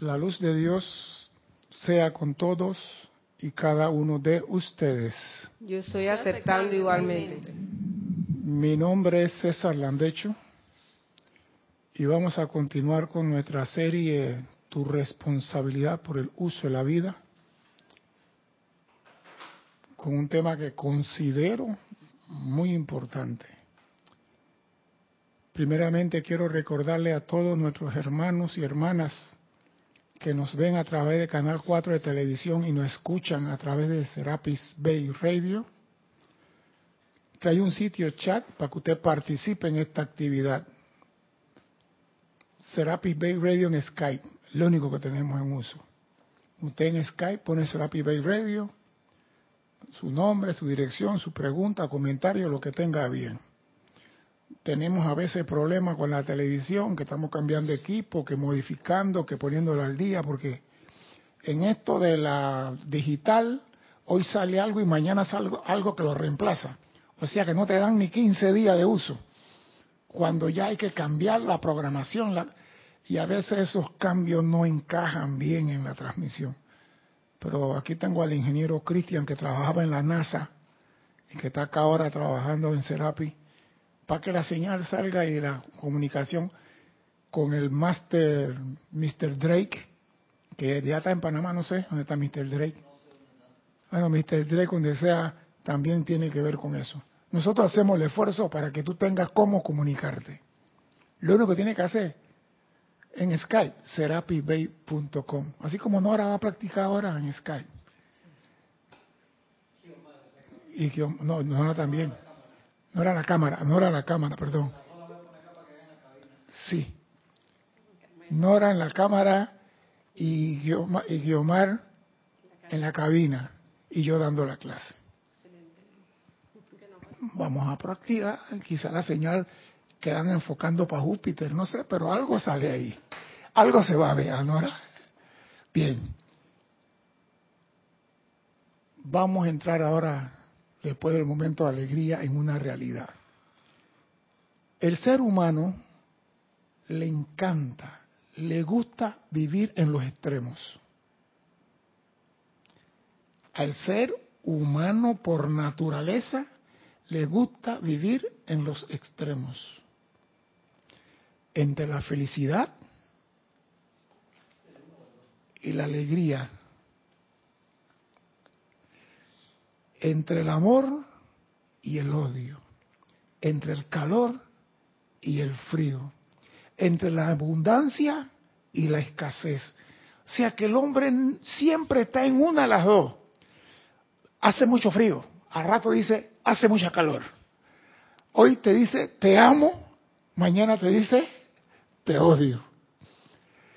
La luz de Dios sea con todos y cada uno de ustedes. Yo estoy aceptando igualmente. Mi nombre es César Landecho y vamos a continuar con nuestra serie Tu responsabilidad por el uso de la vida con un tema que considero muy importante. Primeramente quiero recordarle a todos nuestros hermanos y hermanas que nos ven a través de Canal 4 de televisión y nos escuchan a través de Serapis Bay Radio, que hay un sitio chat para que usted participe en esta actividad. Serapis Bay Radio en Skype, lo único que tenemos en uso. Usted en Skype pone Serapis Bay Radio, su nombre, su dirección, su pregunta, comentario, lo que tenga bien. Tenemos a veces problemas con la televisión, que estamos cambiando equipo, que modificando, que poniéndolo al día, porque en esto de la digital, hoy sale algo y mañana sale algo que lo reemplaza. O sea que no te dan ni 15 días de uso. Cuando ya hay que cambiar la programación, y a veces esos cambios no encajan bien en la transmisión. Pero aquí tengo al ingeniero Cristian que trabajaba en la NASA y que está acá ahora trabajando en Serapi para que la señal salga y la comunicación con el Master Mr. Drake, que ya está en Panamá, no sé dónde está Mr. Drake. Bueno, Mr. Drake, donde sea, también tiene que ver con eso. Nosotros hacemos el esfuerzo para que tú tengas cómo comunicarte. Lo único que tienes que hacer en Skype, serapibay.com. Así como Nora va a practicar ahora en Skype. Y no, Nora también. No era la cámara, no era la cámara, perdón. Sí. Nora en la cámara y Guiomar en la cabina y yo dando la clase. Vamos a practicar, quizá la señal quedan enfocando para Júpiter, no sé, pero algo sale ahí. Algo se va a ver, Nora. Bien. Vamos a entrar ahora, después del momento de alegría, en una realidad. El ser humano le encanta, le gusta vivir en los extremos. Al ser humano por naturaleza, le gusta vivir en los extremos entre la felicidad y la alegría, entre el amor y el odio, entre el calor y el frío, entre la abundancia y la escasez. O sea que el hombre siempre está en una de las dos. Hace mucho frío, al rato dice, hace mucha calor. Hoy te dice, te amo, mañana te dice, te odio.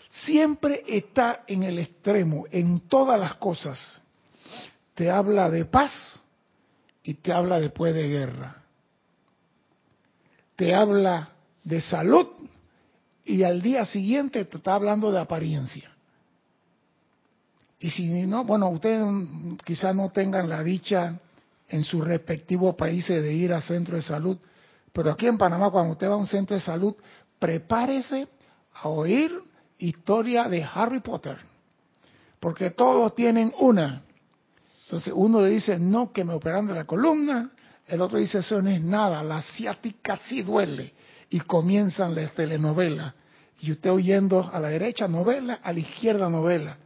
Siempre está en el extremo, en todas las cosas. Te habla de paz y te habla después de guerra. Te habla de salud y al día siguiente te está hablando de apariencia. Y si no, bueno, ustedes quizás no tengan la dicha en sus respectivos países de ir a centro de salud, pero aquí en Panamá cuando usted va a un centro de salud prepárese a oír historia de Harry Potter, porque todos tienen una. Entonces uno le dice, no, que me operan de la columna, el otro dice, eso no es nada, la asiática sí duele. Y comienzan las telenovelas. Y usted oyendo a la derecha novela, a la izquierda novela.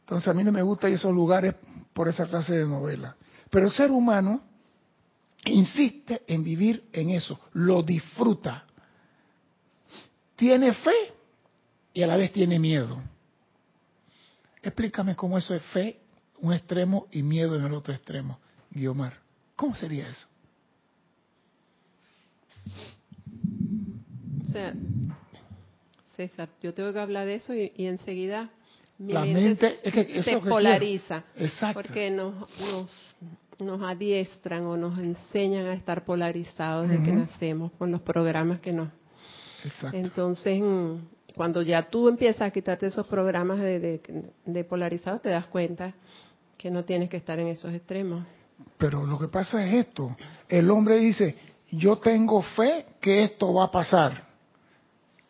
Entonces a mí no me gustan esos lugares por esa clase de novela. Pero el ser humano insiste en vivir en eso, lo disfruta tiene fe y a la vez tiene miedo. Explícame cómo eso es fe, un extremo, y miedo en el otro extremo, Guiomar. ¿Cómo sería eso? O sea, César, yo tengo que hablar de eso y, enseguida mi la mente, se polariza. Exacto. Porque nos, nos, nos, adiestran o nos enseñan a estar polarizados desde que nacemos con los programas que nos entonces, mm, cuando ya tú empiezas a quitarte esos programas de, de, polarizados, te das cuenta que no tienes que estar en esos extremos. Pero lo que pasa es esto, el hombre dice, yo tengo fe que esto va a pasar,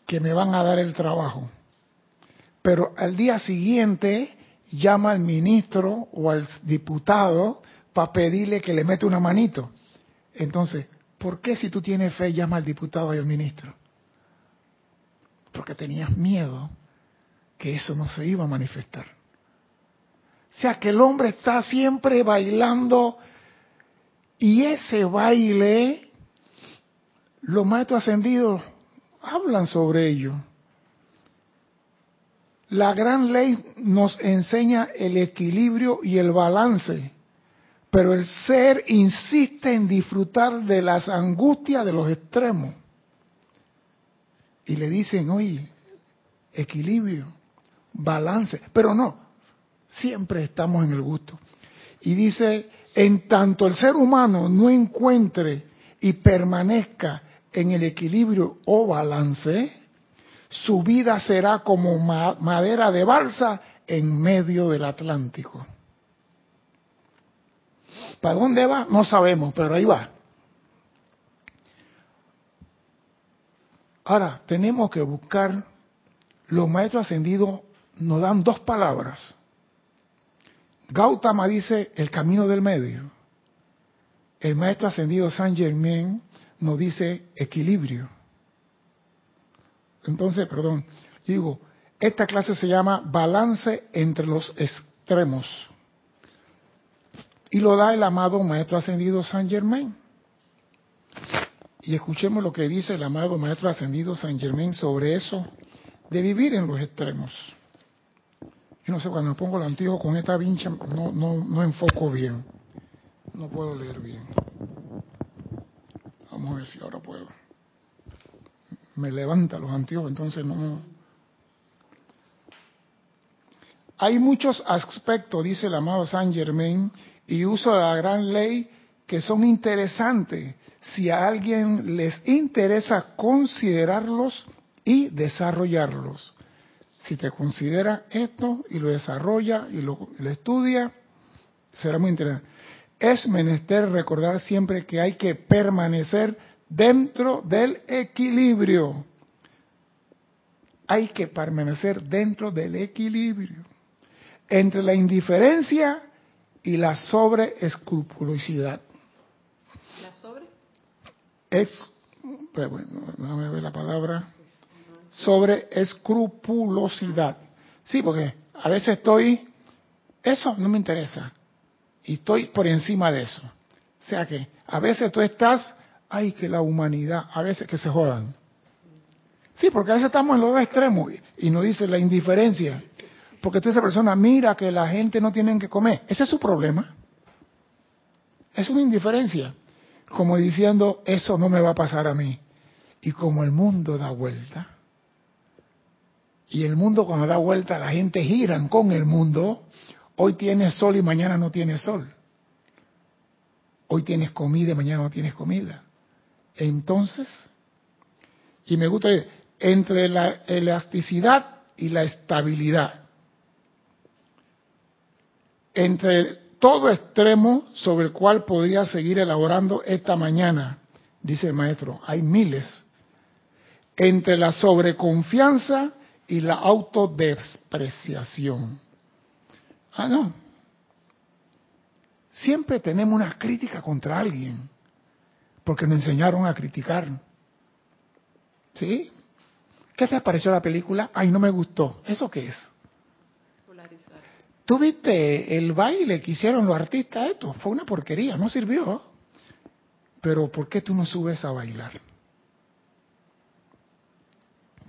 que me van a dar el trabajo. pero al día siguiente llama al ministro o al diputado para pedirle que le mete una manito. Entonces, ¿por qué si tú tienes fe llama al diputado y al ministro? Porque tenías miedo que eso no se iba a manifestar. O sea que el hombre está siempre bailando y ese baile, los maestros ascendidos hablan sobre ello. La gran ley nos enseña el equilibrio y el balance, pero el ser insiste en disfrutar de las angustias de los extremos. Y le dicen, oye, equilibrio, balance, pero no, siempre estamos en el gusto. Y dice, en tanto el ser humano no encuentre y permanezca en el equilibrio o balance, su vida será como madera de balsa en medio del Atlántico. ¿Para dónde va? No sabemos, pero ahí va. Ahora, tenemos que buscar, los maestros ascendidos nos dan dos palabras. Gautama dice el camino del medio. El maestro ascendido San Germain nos dice equilibrio. Entonces, perdón, digo, esta clase se llama balance entre los extremos. Y lo da el amado Maestro Ascendido San Germain. Y escuchemos lo que dice el amado Maestro Ascendido San Germain sobre eso de vivir en los extremos. Yo no sé, cuando pongo el antiguo con esta vincha no, no, no enfoco bien. No puedo leer bien. Vamos a ver si ahora puedo me levanta los antiguos, entonces no. Hay muchos aspectos, dice el amado Saint Germain, y uso de la gran ley que son interesantes si a alguien les interesa considerarlos y desarrollarlos. Si te considera esto y lo desarrolla y lo, lo estudia, será muy interesante. Es menester recordar siempre que hay que permanecer dentro del equilibrio. Hay que permanecer dentro del equilibrio entre la indiferencia y la sobreescrupulosidad. ¿La sobre? Es, bueno, déjame ver la palabra. Sobre escrupulosidad. Sí, porque a veces estoy, eso no me interesa. Y estoy por encima de eso. O sea que a veces tú estás ay, que la humanidad, a veces que se jodan. Sí, porque a veces estamos en los dos extremos y nos dice la indiferencia. Porque tú esa persona mira que la gente no tiene que comer. Ese es su problema. Es una indiferencia. Como diciendo, eso no me va a pasar a mí. Y como el mundo da vuelta, y el mundo cuando da vuelta la gente giran con el mundo, hoy tienes sol y mañana no tienes sol. Hoy tienes comida y mañana no tienes comida. Entonces, y me gusta entre la elasticidad y la estabilidad, entre todo extremo sobre el cual podría seguir elaborando esta mañana, dice el maestro, hay miles, entre la sobreconfianza y la autodespreciación. Ah, no. Siempre tenemos una crítica contra alguien porque nos enseñaron a criticar. ¿Sí? ¿Qué te pareció la película? Ay, no me gustó. ¿Eso qué es? ¿Tú viste el baile que hicieron los artistas? Esto fue una porquería, no sirvió. Pero ¿por qué tú no subes a bailar?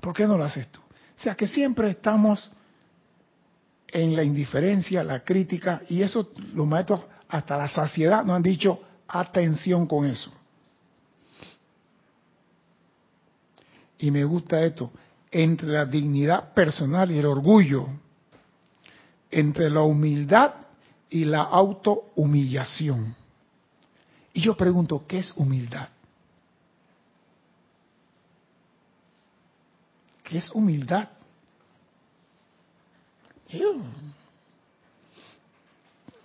¿Por qué no lo haces tú? O sea que siempre estamos en la indiferencia, la crítica, y eso los maestros hasta la saciedad nos han dicho, atención con eso. y me gusta esto, entre la dignidad personal y el orgullo, entre la humildad y la autohumillación. Y yo pregunto, ¿qué es humildad? ¿Qué es humildad?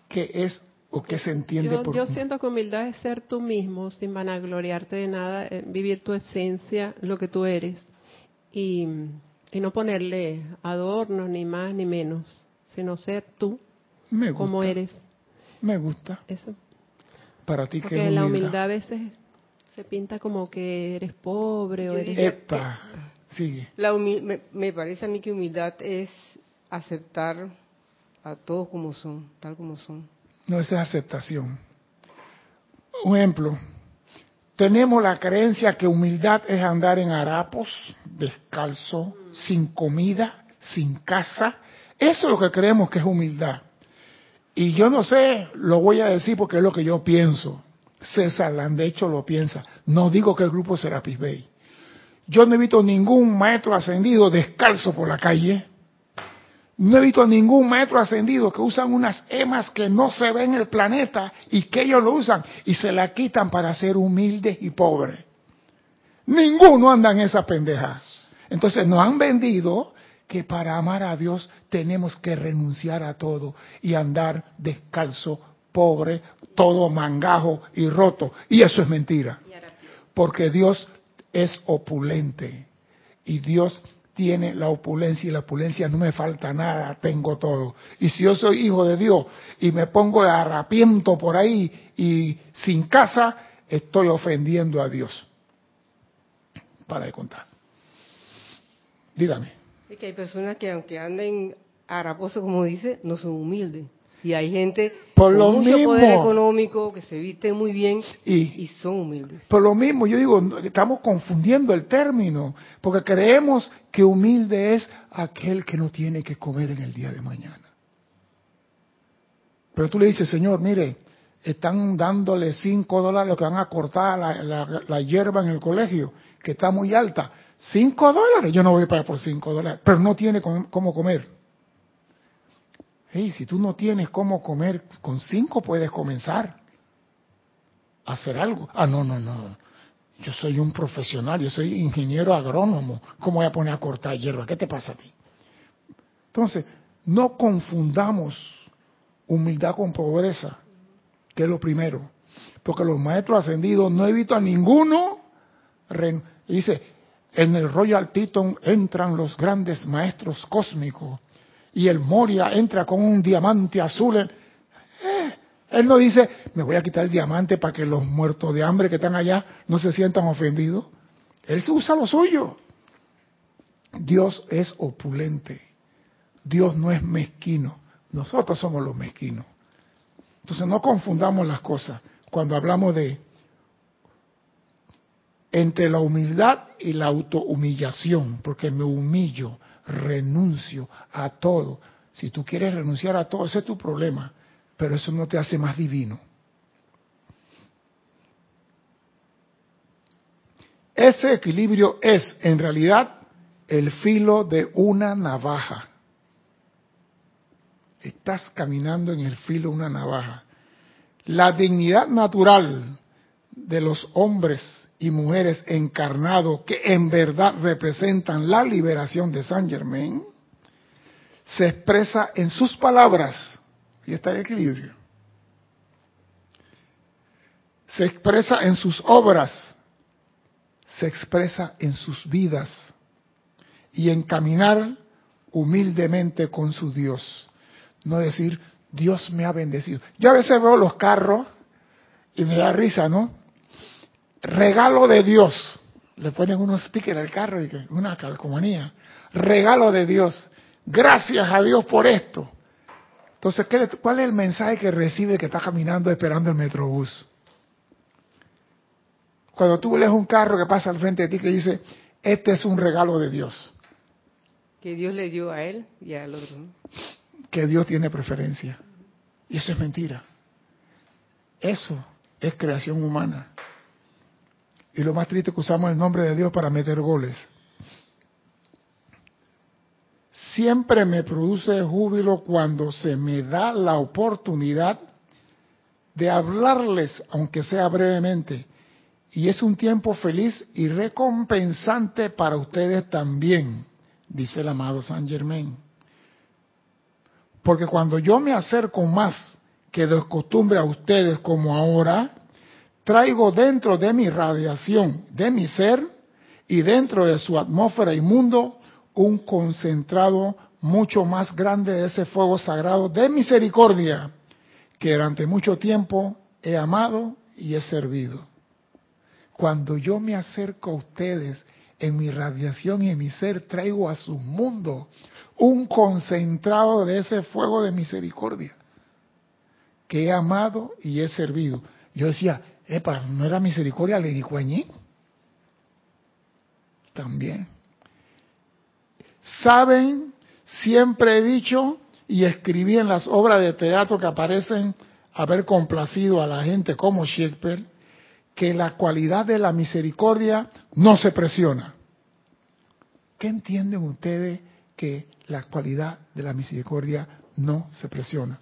¿Qué es o qué se entiende yo, por Yo siento que humildad es ser tú mismo, sin vanagloriarte de nada, eh, vivir tu esencia, lo que tú eres. Y Y no ponerle adornos, ni más ni menos, sino ser tú como eres. Me gusta. Eso. Para ti Porque la humildad a veces se pinta como que eres pobre o eres... Epa. La me, parece a mí que humildad es aceptar a todos como son, tal como son. No, esa es aceptación. Un ejemplo, tenemos la creencia que humildad es andar en harapos, descalzo, sin comida, sin casa. Eso es lo que creemos que es humildad. Y yo no sé, lo voy a decir porque es lo que yo pienso. César de hecho lo piensa. No digo que el grupo Serapis Bay. Yo no he visto ningún maestro ascendido descalzo por la calle. No he visto ningún maestro ascendido que usan unas emas que no se ven en el planeta y que ellos lo usan y se la quitan para ser humildes y pobres. Ninguno anda en esa pendeja. Entonces nos han vendido que para amar a Dios tenemos que renunciar a todo y andar descalzo, pobre, todo mangajo y roto. Y eso es mentira. Porque Dios es opulente y Dios tiene la opulencia y la opulencia no me falta nada, tengo todo. Y si yo soy hijo de Dios y me pongo harapiento por ahí y sin casa, estoy ofendiendo a Dios. Para de contar. Dígame que hay personas que aunque anden haraposo, como dice, no son humildes. Y hay gente por con mucho poder económico que se viste muy bien y, son humildes. Por lo mismo, yo digo, estamos confundiendo el término, porque creemos que humilde es aquel que no tiene que comer en el día de mañana. Pero tú le dices, Señor, mire, están dándole cinco dólares lo que van a cortar la, la hierba en el colegio, que está muy alta. Cinco dólares, yo no voy a pagar por cinco dólares, pero no tiene cómo comer. Hey, si tú no tienes cómo comer, con cinco puedes comenzar a hacer algo. Ah, no, no, no. Yo soy un profesional, yo soy ingeniero agrónomo. ¿Cómo voy a poner a cortar hierba? ¿Qué te pasa a ti? Entonces, no confundamos humildad con pobreza, que es lo primero. Porque los maestros ascendidos no he visto a ninguno. Dice, en el Royal Teton entran los grandes maestros cósmicos y el Moria entra con un diamante azul. Eh, él no dice, me voy a quitar el diamante para que los muertos de hambre que están allá no se sientan ofendidos. Él se usa lo suyo. Dios es opulente. Dios no es mezquino. Nosotros somos los mezquinos. Entonces no confundamos las cosas. Cuando hablamos de entre la humildad y la autohumillación, porque me humillo, renuncio a todo. Si tú quieres renunciar a todo, ese es tu problema, pero eso no te hace más divino. Ese equilibrio es, en realidad, el filo de una navaja. Estás caminando en el filo de una navaja. La dignidad natural de los hombres y mujeres encarnados que en verdad representan la liberación de Saint Germain, se expresa en sus palabras, y está el equilibrio, se expresa en sus obras, se expresa en sus vidas y en caminar humildemente con su Dios. No decir, Dios me ha bendecido. Yo a veces veo los carros y me da risa, ¿no? Regalo de Dios. Le ponen unos stickers al carro y una calcomanía. Regalo de Dios. Gracias a Dios por esto. Entonces, ¿cuál es el mensaje que recibe el que está caminando esperando el metrobús? Cuando tú lees un carro que pasa al frente de ti que dice, este es un regalo de Dios. Que Dios le dio a él y al otro. Que Dios tiene preferencia. Y eso es mentira. Eso es creación humana. Y lo más triste es que usamos el nombre de Dios para meter goles. Siempre me produce júbilo cuando se me da la oportunidad de hablarles, aunque sea brevemente. Y es un tiempo feliz y recompensante para ustedes también, dice el amado San Germain. Porque cuando yo me acerco más que de costumbre a ustedes como ahora, traigo dentro de mi radiación, de mi ser, y dentro de su atmósfera y mundo, un concentrado mucho más grande de ese fuego sagrado de misericordia que durante mucho tiempo he amado y he servido. Cuando yo me acerco a ustedes en mi radiación y en mi ser, traigo a su mundo un concentrado de ese fuego de misericordia que he amado y he servido. Yo decía, ¿no era misericordia dijo allí? También. Saben, siempre he dicho y escribí en las obras de teatro que aparecen haber complacido a la gente como Shakespeare, que la cualidad de la misericordia no se presiona. ¿Qué entienden ustedes que la cualidad de la misericordia no se presiona?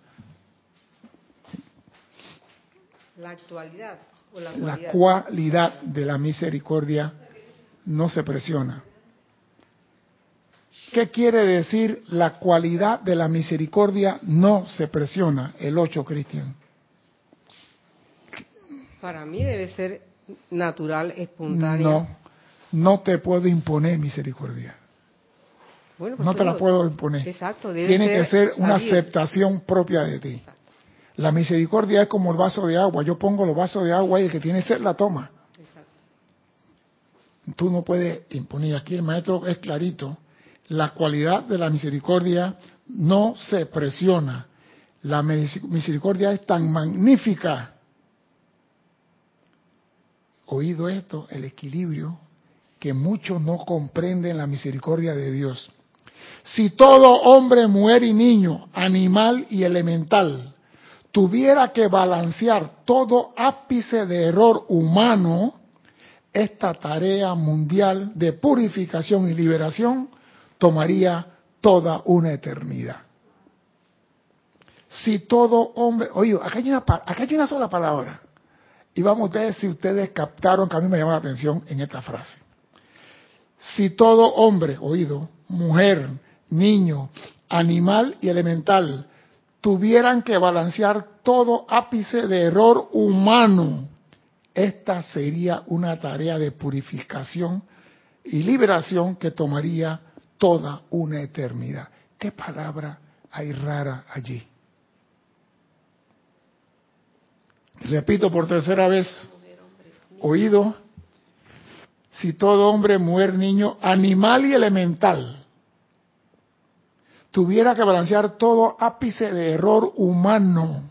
La actualidad. La, la cualidad de la misericordia no se presiona. ¿Qué quiere decir la cualidad de la misericordia no se presiona? El 8, Cristian. Para mí debe ser natural, espontánea. No, no te puedo imponer misericordia. Bueno, pues no te la puedo imponer. Exacto, Tiene que ser una aceptación propia de ti. La misericordia es como el vaso de agua. Yo pongo los vasos de agua y el que tiene sed la toma. Tú no puedes imponer. Aquí el maestro es clarito. La cualidad de la misericordia no se presiona. La misericordia es tan magnífica oído esto, el equilibrio, que muchos no comprenden la misericordia de Dios. Si todo hombre, mujer y niño, animal y elemental, tuviera que balancear todo ápice de error humano, esta tarea mundial de purificación y liberación tomaría toda una eternidad. Si todo hombre, oye, acá hay una, acá hay una sola palabra, y vamos a ver si ustedes captaron que a mí me llama la atención en esta frase. Si todo hombre, oído, mujer, niño, animal y elemental tuvieran que balancear todo ápice de error humano, esta sería una tarea de purificación y liberación que tomaría toda una eternidad. ¿Qué palabra hay rara allí? Repito por tercera vez, oído, si todo hombre, mujer, niño, animal y elemental tuviera que balancear todo ápice de error humano,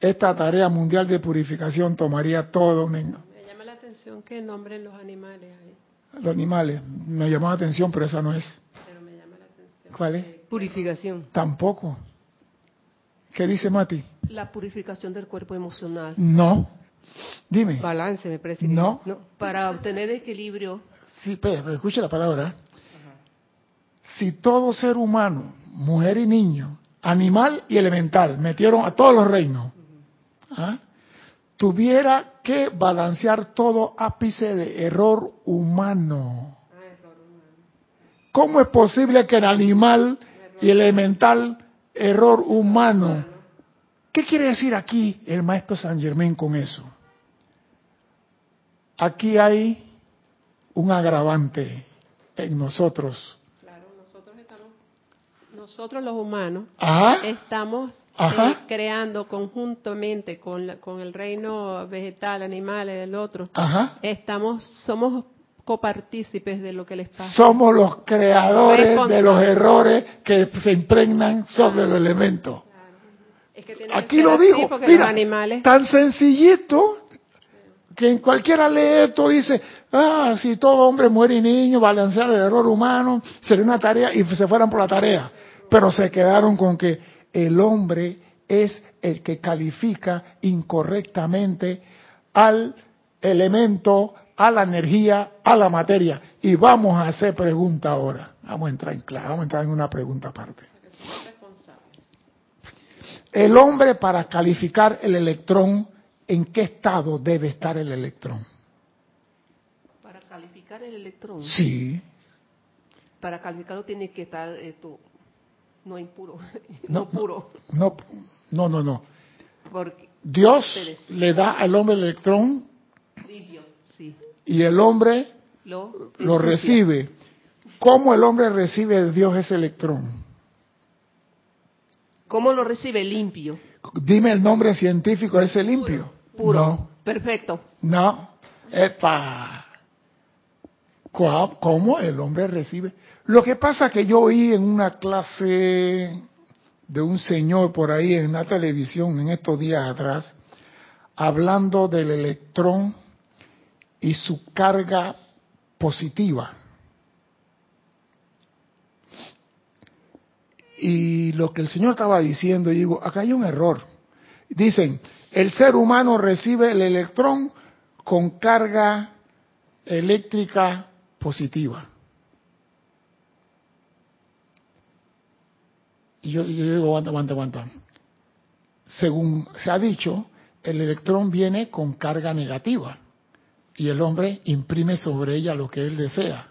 esta tarea mundial de purificación tomaría todo. Me llama la atención que nombren los animales ahí. Los animales, me llamó la atención, pero esa no es. Pero me llama la atención. ¿Cuál es? Purificación. Tampoco. ¿Qué dice Mati? La purificación del cuerpo emocional. No. Dime. Balance, me parece. No. Para obtener equilibrio. Sí, pero escuche la palabra. Si todo ser humano, mujer y niño, animal y elemental, metieron a todos los reinos, ¿ah? tuviera que balancear todo ápice de error humano. ¿Cómo es posible que el animal y el elemental error humano. ¿Qué quiere decir aquí el maestro San Germán con eso? Aquí hay un agravante en nosotros. Nosotros los humanos, estamos eh, creando conjuntamente con, con el reino vegetal, animal, del otro. Estamos, somos copartícipes de lo que les pasa. Somos los creadores de los errores que se impregnan sobre los elementos. Aquí lo digo, mira, tan sencillito que en cualquiera lee esto dice, ah, si todo hombre muere y niño, balancear el error humano, sería una tarea y se fueran por la tarea. Pero se quedaron con que el hombre es el que califica incorrectamente al elemento a la energía, a la materia. Y vamos a hacer pregunta ahora. Vamos a entrar en clave, vamos a entrar en una pregunta aparte. El hombre para calificar el electrón, ¿en qué estado debe estar el electrón? Para calificar el electrón. Sí. Para calificarlo tiene que estar esto no impuro, no, puro. No, no, no, no. Porque Dios le da al hombre el electrón y el hombre lo, recibe. ¿Cómo el hombre recibe de Dios ese electrón? ¿Cómo lo recibe? Limpio. Dime el nombre científico de ese limpio. Puro. No. Perfecto. No. Epa. ¿Cómo el hombre recibe? Lo que pasa que yo oí en una clase de un señor por ahí en la televisión en estos días atrás, hablando del electrón y su carga positiva. Y lo que el Señor estaba diciendo, yo digo, acá hay un error. Dicen, el ser humano recibe el electrón con carga eléctrica positiva. Y yo, digo, aguanta, aguanta, aguanta. Según se ha dicho, el electrón viene con carga negativa y el hombre imprime sobre ella lo que él desea.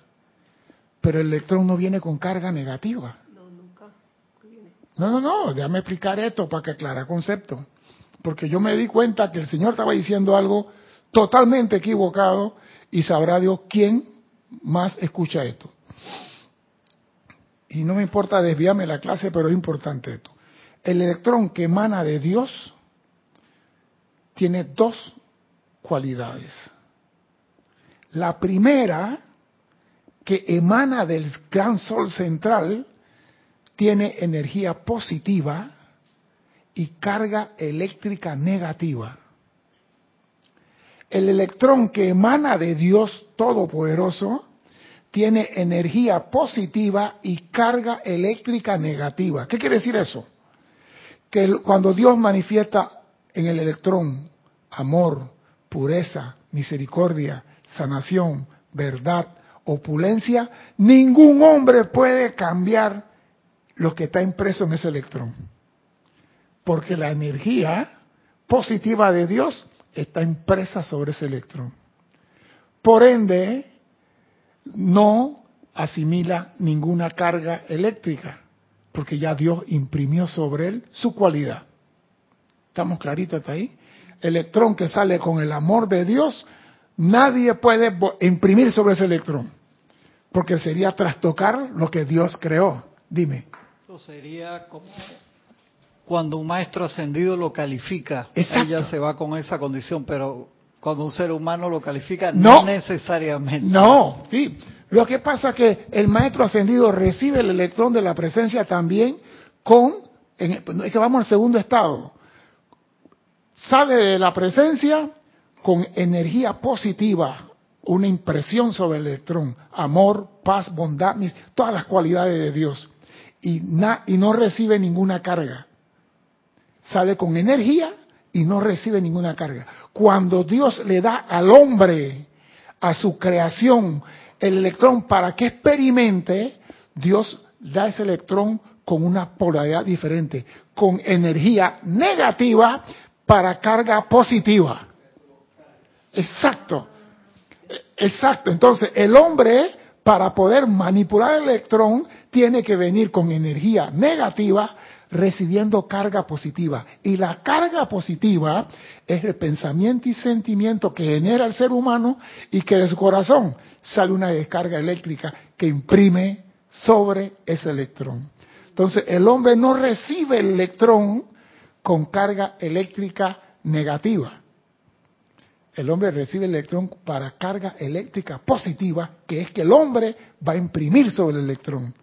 Pero el electrón no viene con carga negativa. No, nunca. No, no, no, déjame explicar esto para que aclare concepto. Porque yo me di cuenta que el Señor estaba diciendo algo totalmente equivocado y sabrá Dios quién más escucha esto. Y no me importa desviarme la clase, pero es importante esto. El electrón que emana de Dios tiene dos cualidades. La primera, que emana del gran sol central, tiene energía positiva y carga eléctrica negativa. El electrón que emana de Dios Todopoderoso tiene energía positiva y carga eléctrica negativa. ¿Qué quiere decir eso? Que cuando Dios manifiesta en el electrón amor, pureza, misericordia, sanación, verdad, opulencia, ningún hombre puede cambiar lo que está impreso en ese electrón. Porque la energía positiva de Dios está impresa sobre ese electrón. Por ende, no asimila ninguna carga eléctrica, porque ya Dios imprimió sobre él su cualidad. ¿Estamos claritos hasta ahí? Electrón que sale con el amor de Dios Nadie puede imprimir sobre ese electrón, porque sería trastocar lo que Dios creó. Dime. Eso sería como cuando un maestro ascendido lo califica, ella se va con esa condición, pero cuando un ser humano lo califica, no, necesariamente. No, sí. Lo que pasa es que el maestro ascendido recibe el electrón de la presencia también con, es que vamos al segundo estado, sale de la presencia con energía positiva, una impresión sobre el electrón, amor, paz, bondad, todas las cualidades de Dios, y, y no recibe ninguna carga. Sale con energía y no recibe ninguna carga. Cuando Dios le da al hombre, a su creación, el electrón para que experimente, Dios da ese electrón con una polaridad diferente, con energía negativa para carga positiva. Exacto. Exacto. Entonces, el hombre, para poder manipular el electrón, tiene que venir con energía negativa recibiendo carga positiva. Y la carga positiva es el pensamiento y sentimiento que genera el ser humano y que de su corazón sale una descarga eléctrica que imprime sobre ese electrón. Entonces, el hombre no recibe el electrón con carga eléctrica negativa el hombre recibe el electrón para carga eléctrica positiva, que es que el hombre va a imprimir sobre el electrón.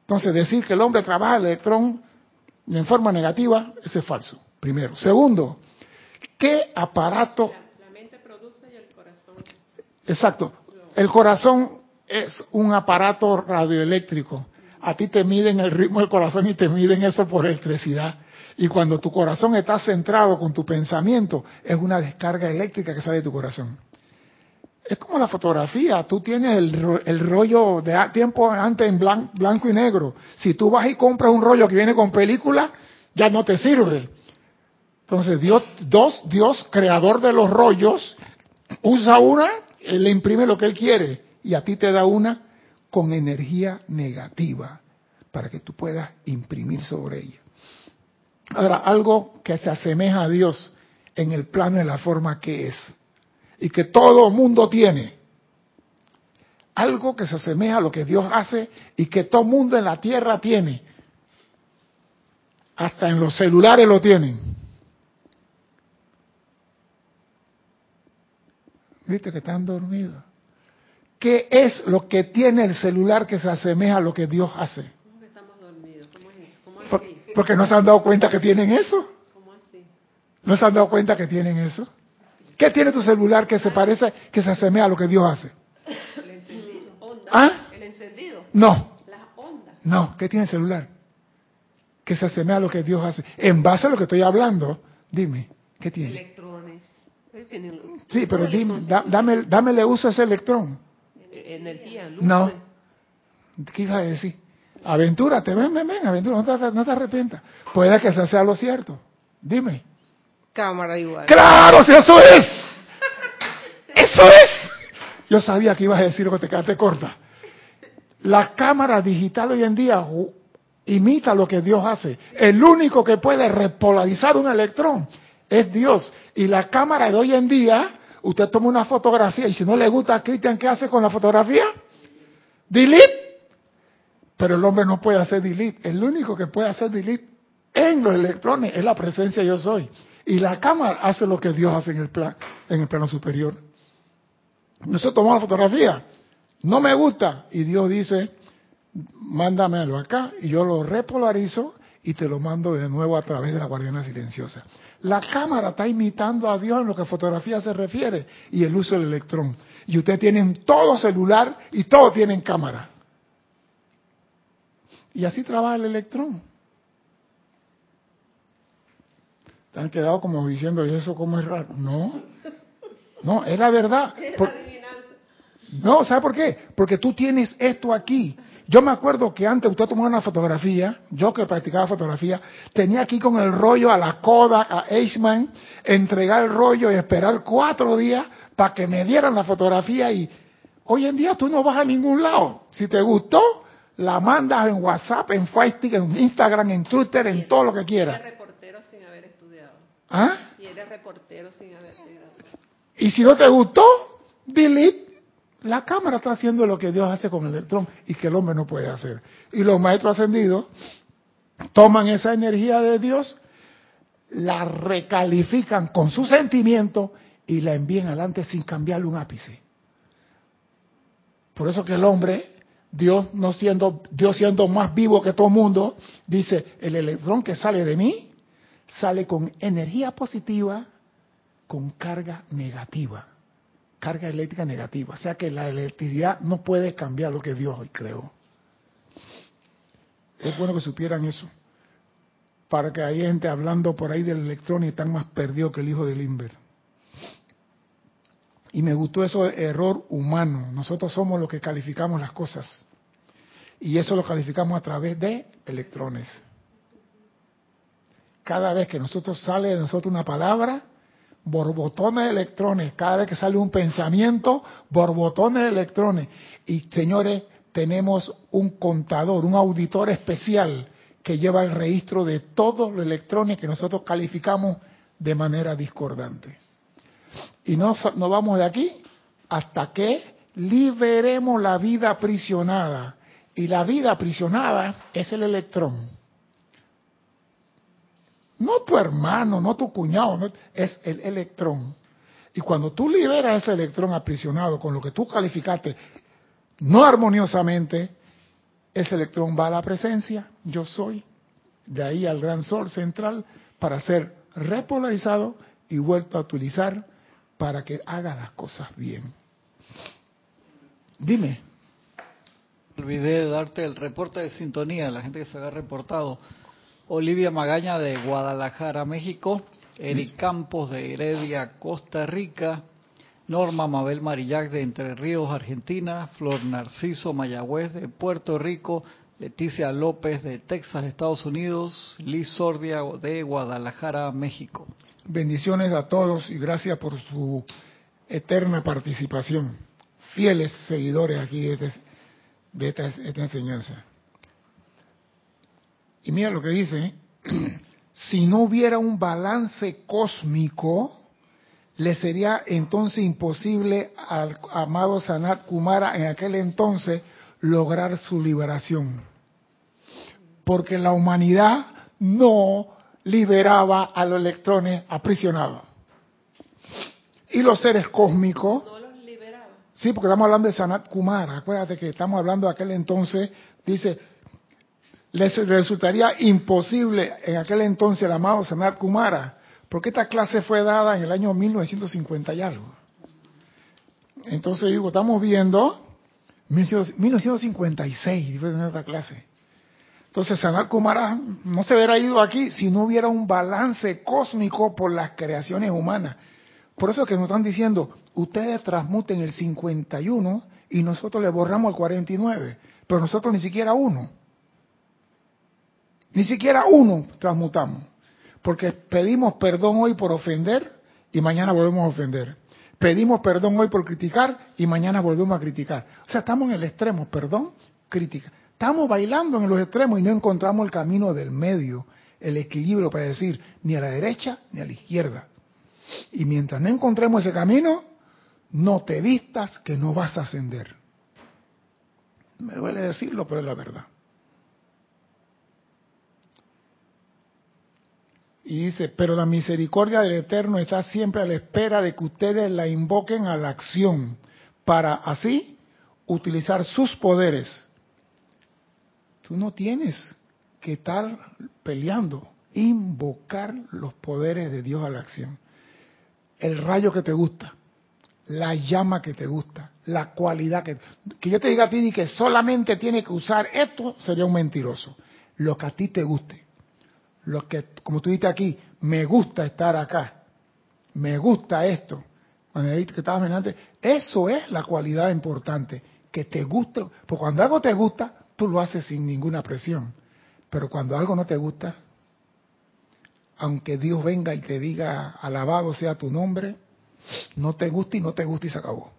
Entonces, decir que el hombre trabaja el electrón en forma negativa, eso es falso, primero. Segundo, ¿qué aparato... La mente produce y el corazón... Exacto. El corazón es un aparato radioeléctrico. A ti te miden el ritmo del corazón y te miden eso por electricidad. Y cuando tu corazón está centrado con tu pensamiento, es una descarga eléctrica que sale de tu corazón. Es como la fotografía, tú tienes el, rollo de tiempo antes en blanco y negro. Si tú vas y compras un rollo que viene con película, ya no te sirve. Entonces Dios, dos, Dios, creador de los rollos, usa una, le imprime lo que él quiere y a ti te da una con energía negativa para que tú puedas imprimir sobre ella. Ahora, algo que se asemeja a Dios en el plano de la forma que es y que todo mundo tiene. algo que se asemeja a lo que Dios hace y que todo mundo en la tierra tiene. Hasta en los celulares lo tienen. Viste que están dormidos. ¿Qué es lo que tiene el celular que se asemeja a lo que Dios hace? ¿Cómo que estamos dormidos? ¿Cómo es? ¿Cómo porque no se han dado cuenta que tienen eso. ¿Cómo así? ¿No se han dado cuenta que tienen eso? ¿Qué tiene tu celular que se parece, que se asemeja a lo que Dios hace? El encendido. ¿Ah? El encendido. No. Las ondas. No. ¿Qué tiene el celular? Que se asemeja a lo que Dios hace. En base a lo que estoy hablando, dime, ¿qué tiene? Electrones. Sí, pero dime, dame, dámele uso a ese electrón. Energía, luz. No. ¿Qué ibas a decir? Aventúrate, ven, ven, ven, aventura, no te, no te arrepientas. Puede que sea lo cierto. Dime. Cámara igual. ¡Claro, si eso es! ¡Eso es! Yo sabía que ibas a decir que te quedaste corta. La cámara digital hoy en día imita lo que Dios hace. El único que puede repolarizar un electrón es Dios. Y la cámara de hoy en día, usted toma una fotografía y si no le gusta a Cristian, ¿qué hace con la fotografía? Delete. Pero el hombre no puede hacer delete. El único que puede hacer delete en los electrones es la presencia yo soy. Y la cámara hace lo que Dios hace en el, plan, en el plano superior. Nosotros tomamos la fotografía. No me gusta. Y Dios dice, mándamelo acá. Y yo lo repolarizo y te lo mando de nuevo a través de la guardiana silenciosa. La cámara está imitando a Dios en lo que fotografía se refiere y el uso del electrón. Y ustedes tienen todo celular y todos tienen cámara. Y así trabaja el electrón. Te han quedado como diciendo, ¿y eso cómo es raro? No, no, es la verdad. no, ¿sabe por qué? Porque tú tienes esto aquí. Yo me acuerdo que antes usted tomaba una fotografía, yo que practicaba fotografía, tenía aquí con el rollo a la Kodak, a Eichmann, entregar el rollo y esperar cuatro días para que me dieran la fotografía y hoy en día tú no vas a ningún lado. Si te gustó, la mandas en WhatsApp, en Facebook, en Instagram, en Twitter, en todo lo que quieras. reportero sin haber estudiado. ¿Ah? Y eres reportero sin haber estudiado. Y si no te gustó, delete la cámara está haciendo lo que Dios hace con el electrón y que el hombre no puede hacer. Y los maestros ascendidos toman esa energía de Dios, la recalifican con su sentimiento y la envían adelante sin cambiarle un ápice. Por eso que el hombre, Dios no siendo, Dios siendo más vivo que todo el mundo, dice, el electrón que sale de mí sale con energía positiva, con carga negativa carga eléctrica negativa. O sea que la electricidad no puede cambiar lo que Dios hoy creó. Es bueno que supieran eso. Para que hay gente hablando por ahí del electrón y están más perdidos que el hijo del Inver. Y me gustó eso de error humano. Nosotros somos los que calificamos las cosas. Y eso lo calificamos a través de electrones. Cada vez que nosotros sale de nosotros una palabra, borbotones de electrones. Cada vez que sale un pensamiento, borbotones de electrones. Y señores, tenemos un contador, un auditor especial que lleva el registro de todos los electrones que nosotros calificamos de manera discordante. Y no, no vamos de aquí hasta que liberemos la vida aprisionada. Y la vida aprisionada es el electrón. No tu hermano, no tu cuñado, es el electrón. Y cuando tú liberas ese electrón aprisionado con lo que tú calificaste no armoniosamente, ese electrón va a la presencia, yo soy, de ahí al gran sol central, para ser repolarizado y vuelto a utilizar para que haga las cosas bien. Dime. Olvidé de darte el reporte de sintonía, la gente que se había reportado. Olivia Magaña de Guadalajara, México, Eric Campos de Heredia, Costa Rica, Norma Mabel Marillac de Entre Ríos, Argentina, Flor Narciso Mayagüez de Puerto Rico, Leticia López de Texas, Estados Unidos, Liz Sordia de Guadalajara, México. Bendiciones a todos y gracias por su eterna participación. Fieles seguidores aquí de, esta enseñanza. Y mira lo que dice, si no hubiera un balance cósmico, le sería entonces imposible al amado Sanat Kumara en aquel entonces lograr su liberación. Porque la humanidad no liberaba a los electrones aprisionados. Y los seres cósmicos... No los liberaba. Sí, porque estamos hablando de Sanat Kumara. Acuérdate que estamos hablando de aquel entonces, dice, les resultaría imposible en aquel entonces el amado Sanat Kumara porque esta clase fue dada en el año 1950 y algo. Entonces digo, estamos viendo 1956, de esta clase. Entonces Sanat Kumara no se hubiera ido aquí si no hubiera un balance cósmico por las creaciones humanas. Por eso es que nos están diciendo, ustedes transmuten el 51 y nosotros le borramos el 49, pero nosotros ni siquiera uno. Ni siquiera uno transmutamos. Porque pedimos perdón hoy por ofender y mañana volvemos a ofender. Pedimos perdón hoy por criticar y mañana volvemos a criticar. O sea, estamos en el extremo, perdón, crítica. Estamos bailando en los extremos y no encontramos el camino del medio, el equilibrio para decir ni a la derecha ni a la izquierda. Y mientras no encontremos ese camino, no te vistas que no vas a ascender. Me duele decirlo, pero es la verdad. Y dice, pero la misericordia del Eterno está siempre a la espera de que ustedes la invoquen a la acción, para así utilizar sus poderes. Tú no tienes que estar peleando, invocar los poderes de Dios a la acción. El rayo que te gusta, la llama que te gusta, la cualidad que... Que yo te diga a ti que solamente tiene que usar esto, sería un mentiroso. Lo que a ti te guste lo que, como tú dijiste aquí, me gusta estar acá, me gusta esto. Cuando que estabas antes, eso es la cualidad importante, que te guste, porque cuando algo te gusta, tú lo haces sin ninguna presión. Pero cuando algo no te gusta, aunque Dios venga y te diga, alabado sea tu nombre, no te gusta y no te gusta y se acabó.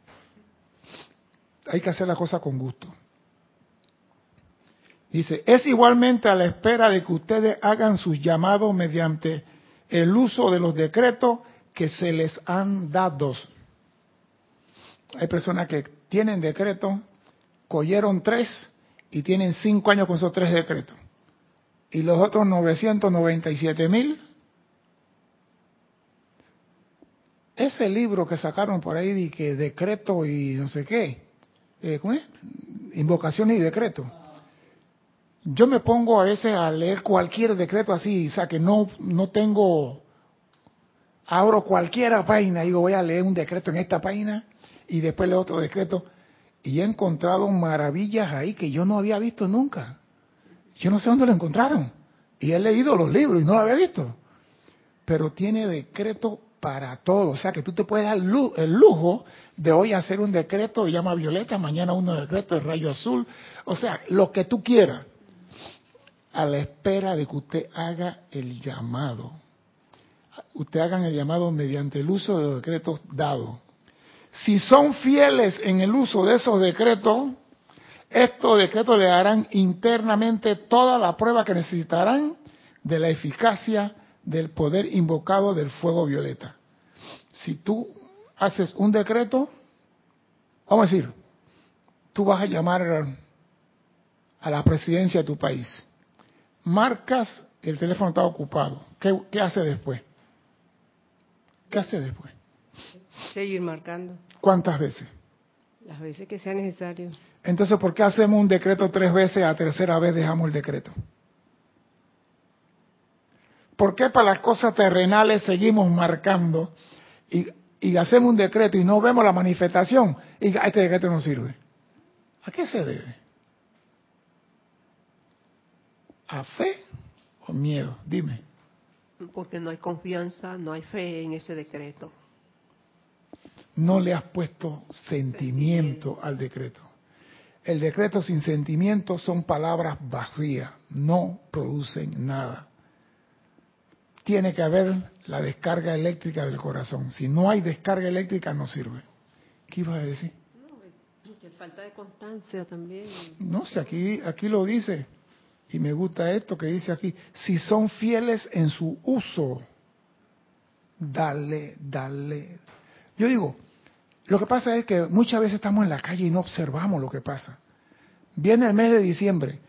Hay que hacer la cosa con gusto. Dice, es igualmente a la espera de que ustedes hagan sus llamados mediante el uso de los decretos que se les han dado. Hay personas que tienen decretos, cogieron tres y tienen cinco años con esos tres decretos. Y los otros 997 mil. Ese libro que sacaron por ahí de que decreto y no sé qué, eh, ¿cómo es? Invocaciones y decretos yo me pongo a veces a leer cualquier decreto así, o sea que no, no tengo, abro cualquier página y digo voy a leer un decreto en esta página y después leo otro decreto y he encontrado maravillas ahí que yo no había visto nunca. Yo no sé dónde lo encontraron. Y he leído los libros y no lo había visto. Pero tiene decreto para todo. O sea que tú te puedes dar el lujo de hoy hacer un decreto, llama violeta, mañana uno decreto de rayo azul. O sea, lo que tú quieras a la espera de que usted haga el llamado. Usted haga el llamado mediante el uso de los decretos dados. Si son fieles en el uso de esos decretos, estos decretos le darán internamente toda la prueba que necesitarán de la eficacia del poder invocado del fuego violeta. Si tú haces un decreto, vamos a decir, tú vas a llamar a la presidencia de tu país marcas, el teléfono está ocupado. ¿Qué, hace después? ¿Qué hace después? Seguir marcando. ¿Cuántas veces? Las veces que sea necesario. Entonces, ¿por qué hacemos un decreto tres veces, a tercera vez dejamos el decreto? ¿Por qué para las cosas terrenales seguimos marcando y, y hacemos un decreto y no vemos la manifestación? Y este decreto no sirve. ¿A qué se debe? ¿A fe o miedo? Dime. Porque no hay confianza, no hay fe en ese decreto. No le has puesto sentimiento al decreto. El decreto sin sentimiento son palabras vacías, no producen nada. Tiene que haber la descarga eléctrica del corazón. Si no hay descarga eléctrica, no sirve. ¿Qué ibas a decir? No, que falta de constancia también. No sé, aquí, aquí lo dice y me gusta esto que dice aquí, si son fieles en su uso dale, dale. Yo digo, lo que pasa es que muchas veces estamos en la calle y no observamos lo que pasa. Viene el mes de diciembre,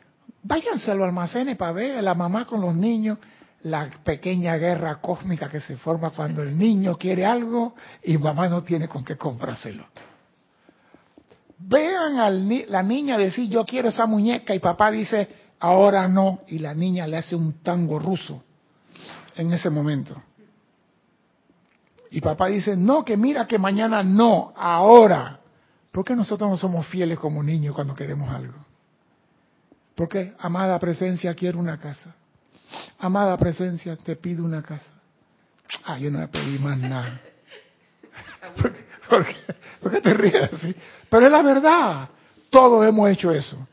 váyanse a los almacenes para ver a la mamá con los niños, la pequeña guerra cósmica que se forma cuando el niño quiere algo y mamá no tiene con qué comprárselo. Vean a la niña decir yo quiero esa muñeca y papá dice ahora no y la niña le hace un tango ruso en ese momento. Y papá dice, no, que mira que mañana no, ahora. ¿Por qué nosotros no somos fieles como niños cuando queremos algo? Porque, amada presencia, quiero una casa. Amada presencia, te pido una casa. Ah, yo no le pedí más nada. ¿Por qué, te ríes así? Pero es la verdad. Todos hemos hecho eso.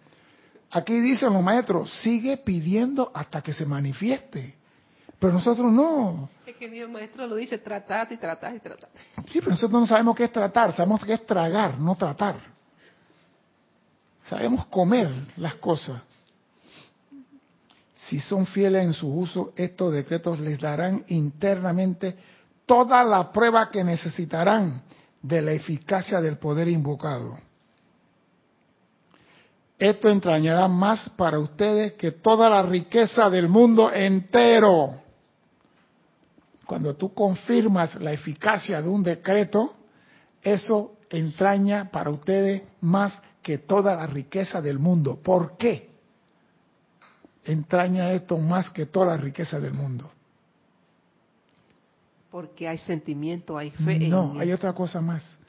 Aquí dicen los maestros, sigue pidiendo hasta que se manifieste. Pero nosotros no. Es que mi maestro lo dice, tratar y tratar y tratar. Sí, pero nosotros no sabemos qué es tratar, sabemos qué es tragar, no tratar. Sabemos comer las cosas. Si son fieles en su uso, estos decretos les darán internamente toda la prueba que necesitarán de la eficacia del poder invocado. Esto entrañará más para ustedes que toda la riqueza del mundo entero. Cuando tú confirmas la eficacia de un decreto, eso entraña para ustedes más que toda la riqueza del mundo. ¿Por qué? Entraña esto más que toda la riqueza del mundo. Porque hay sentimiento, hay fe. No, hay otra cosa más.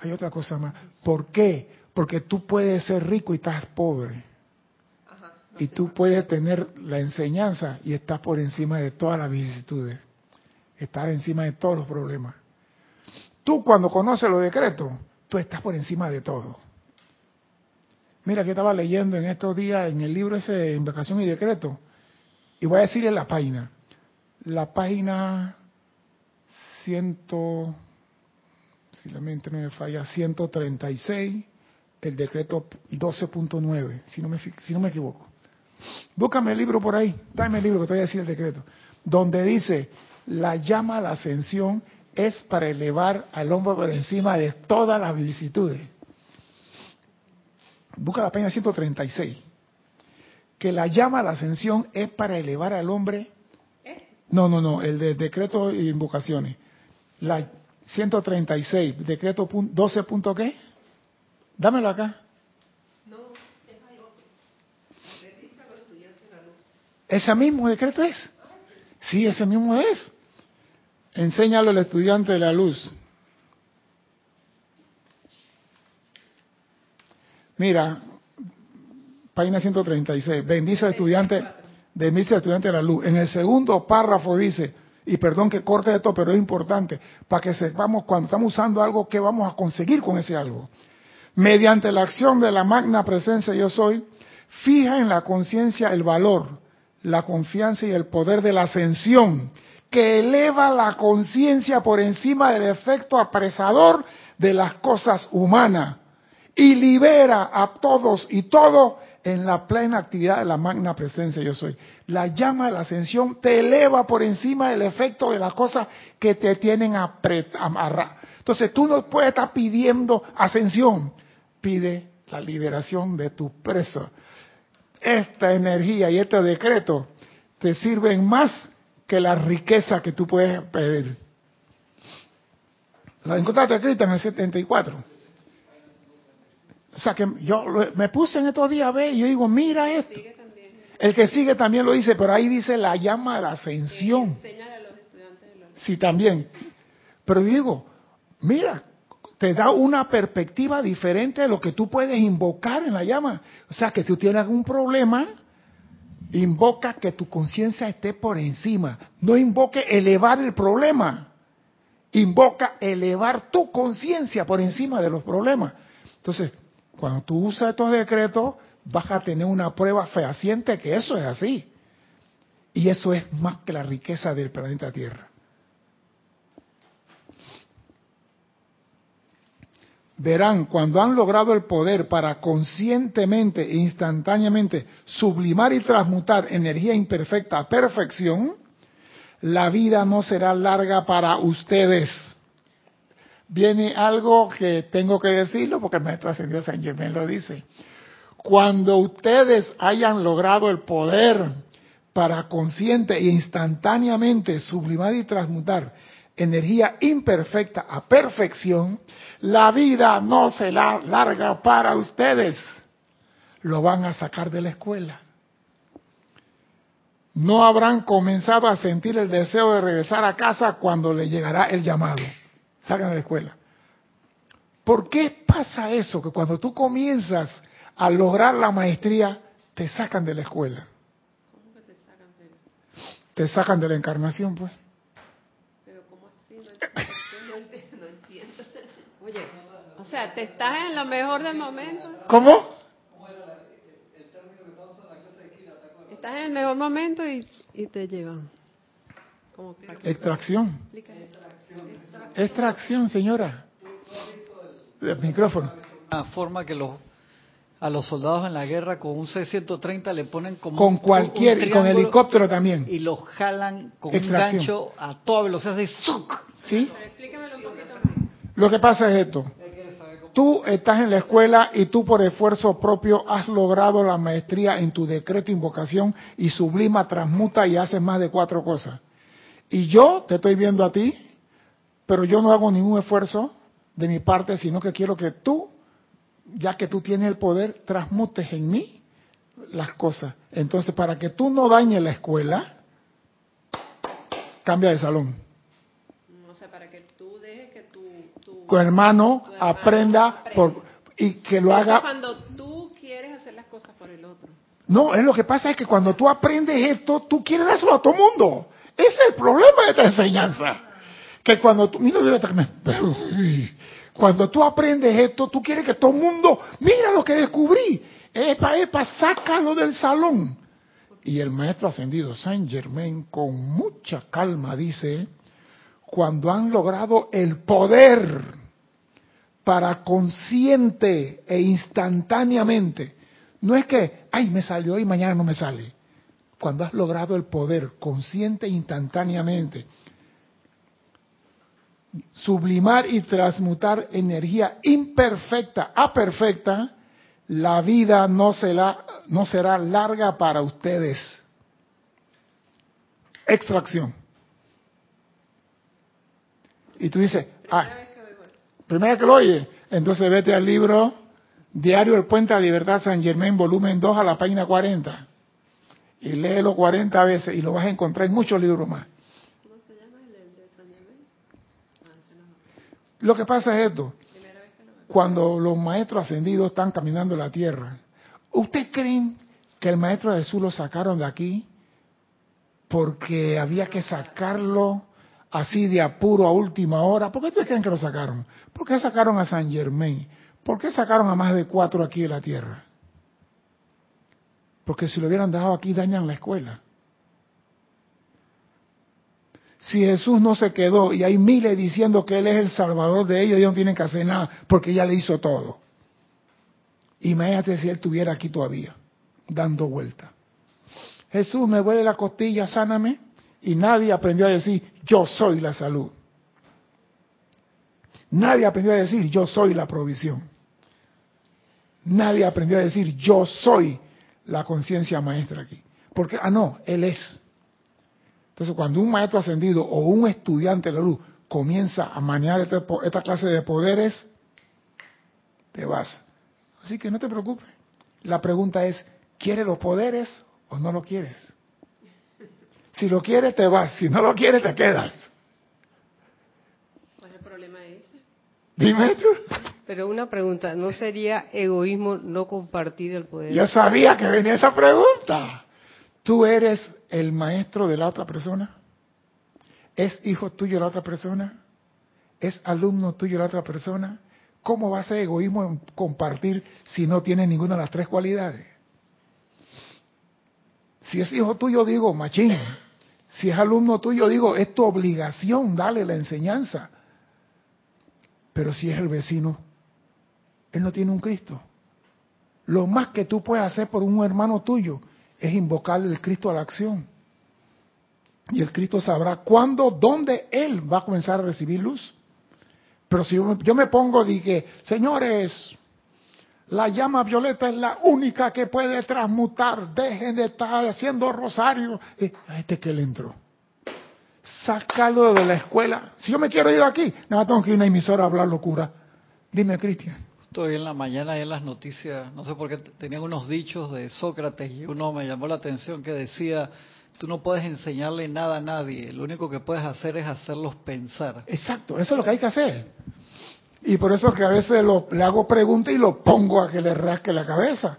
Hay otra cosa más. ¿Por qué? Porque tú puedes ser rico y estás pobre. y tú puedes tener la enseñanza y estás por encima de todas las vicisitudes. Estás encima de todos los problemas. Tú cuando conoces los decretos, tú estás por encima de todo. Mira que estaba leyendo en estos días en el libro ese de Invocación y Decreto, y voy a decirle la página. La página ciento, si la mente no me falla, 136, el decreto 12.9, si, no me, si no me equivoco. Búscame el libro por ahí, dame el libro que te voy a decir el decreto, donde dice, la llama a la ascensión es para elevar al hombre por encima de todas las vicisitudes. Busca la página 136. Que la llama a la ascensión es para elevar al hombre. No, no, no, el de decreto e invocaciones. La 136, decreto 12. Punto ¿Qué? Dámelo acá. No, ¿Ese mismo decreto es? Sí, ese mismo es. Enséñalo al estudiante de la luz. Mira, página 136. Bendice al estudiante, bendice al estudiante de la luz. En el segundo párrafo dice, y perdón que corte esto, pero es importante, para que sepamos cuando estamos usando algo, qué vamos a conseguir con ese algo. Mediante la acción de la magna presencia yo soy, fija en la conciencia el valor, la confianza y el poder de la ascensión que eleva la conciencia por encima del efecto apresador de las cosas humanas y libera a todos y todo en la plena actividad de la magna presencia yo soy. La llama de la ascensión te eleva por encima del efecto de las cosas que te tienen amarrar. Entonces tú no puedes estar pidiendo ascensión, pide la liberación de tu preso. Esta energía y este decreto te sirven más que la riqueza que tú puedes pedir. La encontraste escrita en el 74. O sea que yo me puse en estos días a ver y yo digo, mira esto. El que sigue también lo dice, pero ahí dice la llama de la ascensión. Sí, también. Pero digo, mira, te da una perspectiva diferente de lo que tú puedes invocar en la llama. O sea, que tú tienes algún problema, Invoca que tu conciencia esté por encima. No invoque elevar el problema. Invoca elevar tu conciencia por encima de los problemas. Entonces, cuando tú usas estos decretos, vas a tener una prueba fehaciente que eso es así. Y eso es más que la riqueza del planeta Tierra. Verán cuando han logrado el poder para conscientemente e instantáneamente sublimar y transmutar energía imperfecta a perfección, la vida no será larga para ustedes. Viene algo que tengo que decirlo porque el maestro ascendido San Germán lo dice. Cuando ustedes hayan logrado el poder para consciente e instantáneamente sublimar y transmutar energía imperfecta a perfección, la vida no será larga para ustedes. Lo van a sacar de la escuela no habrán comenzado a sentir el deseo de regresar a casa cuando le llegará el llamado. Salgan de la escuela. ¿Por qué pasa eso? Que cuando tú comienzas a lograr la maestría, te sacan de la escuela. ¿Cómo que te sacan de la... Te sacan de la encarnación, pues. No entiendo. No entiendo. Oye, o sea, te estás en lo mejor del momento. ¿Cómo? estás en el mejor momento y, te llevan. Extracción. Extracción, señora. El micrófono. Una forma que los a los soldados en la guerra con un C-130 le ponen como con cualquier y con helicóptero también y los jalan con un gancho a toda velocidad de ¡zuc! Sí lo que pasa es esto tú estás en la escuela y tú por esfuerzo propio has logrado la maestría en tu decreto invocación y sublima, transmuta y haces más de cuatro cosas. Y yo te estoy viendo a ti, pero yo no hago ningún esfuerzo de mi parte, sino que quiero que tú, ya que tú tienes el poder, transmutes en mí las cosas. Entonces, para que tú no dañes la escuela, cambia de salón. tu hermano, aprenda, por, y que lo haga. cuando tú quieres hacer las cosas por el otro. No, es lo que pasa es que cuando tú aprendes esto, tú quieres hacerlo a todo mundo. Ese es el problema de esta enseñanza. Que cuando tú, mira, cuando tú aprendes esto, tú quieres que todo mundo, mira lo que descubrí. Epa, epa, sácalo del salón. Y el maestro ascendido Saint Germain con mucha calma dice, cuando han logrado el poder para consciente e instantáneamente. No es que, ay, me salió y mañana no me sale. Cuando has logrado el poder consciente e instantáneamente, sublimar y transmutar energía imperfecta a perfecta, la vida no será, no será larga para ustedes. Extracción. Y tú dices, ah, primera que lo oye, entonces vete al libro Diario del Puente de la Libertad San Germán, volumen 2, a la página 40. Y léelo 40 veces y lo vas a encontrar en muchos libros más. ¿Cómo se llama el de San Germán? Lo que pasa es esto. Cuando los maestros ascendidos están caminando la tierra, ¿ustedes creen que el maestro Jesús lo sacaron de aquí porque había que sacarlo así de apuro a última hora. ¿Por qué ustedes creen que lo sacaron? ¿Por qué sacaron a San Germain? ¿Por qué sacaron a más de cuatro aquí de la tierra? Porque si lo hubieran dejado aquí dañan la escuela. Si Jesús no se quedó y hay miles diciendo que Él es el salvador de ellos, ellos no tienen que hacer nada porque ya le hizo todo. Imagínate si Él estuviera aquí todavía, dando vuelta. Jesús, me huele la costilla, sáname. Y nadie aprendió a decir, yo soy la salud. Nadie aprendió a decir, yo soy la provisión. Nadie aprendió a decir, yo soy la conciencia maestra aquí. Porque, ah, no, Él es. Entonces, cuando un maestro ascendido o un estudiante de la luz comienza a manejar esta, esta clase de poderes, te vas. Así que no te preocupes. La pregunta es, ¿quieres los poderes o no lo quieres? Si lo quieres, te vas. Si no lo quieres, te quedas. ¿Cuál es el problema ese? Dime tú. Pero una pregunta, ¿no sería egoísmo no compartir el poder? Yo sabía que venía esa pregunta. ¿Tú eres el maestro de la otra persona? ¿Es hijo tuyo la otra persona? ¿Es alumno tuyo la otra persona? ¿Cómo va a ser egoísmo compartir si no tiene ninguna de las tres cualidades? Si es hijo tuyo, digo, machín. Si es alumno tuyo, digo, es tu obligación darle la enseñanza. Pero si es el vecino, él no tiene un Cristo. Lo más que tú puedes hacer por un hermano tuyo es invocarle el Cristo a la acción. y el Cristo sabrá cuándo, dónde Él va a comenzar a recibir luz. Pero si yo me pongo, dije, señores, la llama violeta es la única que puede transmutar, dejen de estar haciendo rosario. A este que le entró. Sácalo de la escuela. Si yo me quiero ir aquí, nada tengo que ir a una emisora a hablar locura. Dime, Cristian. Estoy en la mañana en las noticias, no sé por qué tenían unos dichos de Sócrates y uno me llamó la atención que decía, tú no puedes enseñarle nada a nadie, lo único que puedes hacer es hacerlos pensar. Exacto, eso es lo que hay que hacer. Y por eso es que a veces le hago preguntas y lo pongo a que le rasque la cabeza.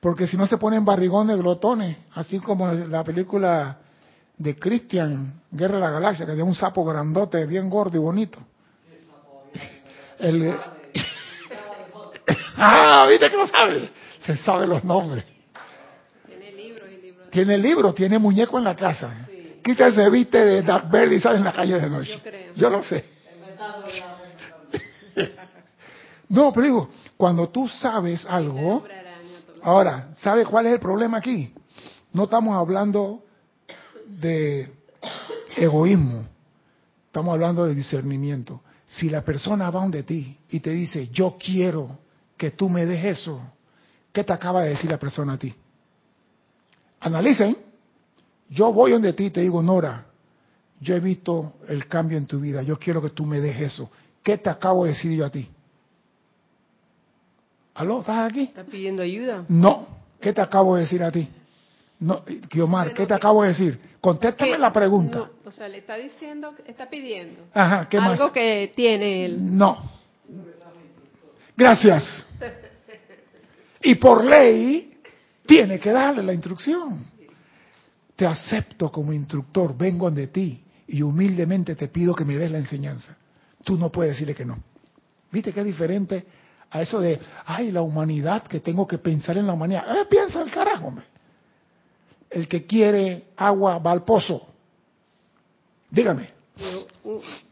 Porque si no se ponen barrigones glotones, así como la película de Christian, Guerra de la Galaxia, que tiene un sapo grandote, bien gordo y bonito. El, ah, ¿viste que lo sabes? Se sabe los nombres. Tiene libro y libro. Tiene muñeco en la casa. Sí. se viste de Darth Vader y sale en la calle de noche. Yo, creo. Yo lo sé. no, pero digo, cuando tú sabes algo, ahora, ¿sabes cuál es el problema aquí? No estamos hablando de egoísmo, estamos hablando de discernimiento. Si la persona va donde ti y te dice, yo quiero que tú me des eso, ¿qué te acaba de decir la persona a ti? Analicen. Yo voy donde ti y te digo, Nora, yo he visto el cambio en tu vida, yo quiero que tú me des eso. ¿Qué te acabo de decir yo a ti? ¿Aló? ¿Estás aquí? ¿Estás pidiendo ayuda? No. ¿Qué te acabo de decir a ti? No, Guiomar, ¿qué te acabo de decir? Contéstame la pregunta. o sea, le está diciendo, está pidiendo Ajá, ¿qué algo que tiene él. No. Gracias. Y por ley tiene que darle la instrucción. Te acepto como instructor, vengo de ti y humildemente te pido que me des la enseñanza. Tú no puedes decirle que no. ¿Viste qué es diferente a eso de, ay, la humanidad, que tengo que pensar en la humanidad? Eh, piensa el carajo, hombre. El que quiere agua va al pozo. Dígame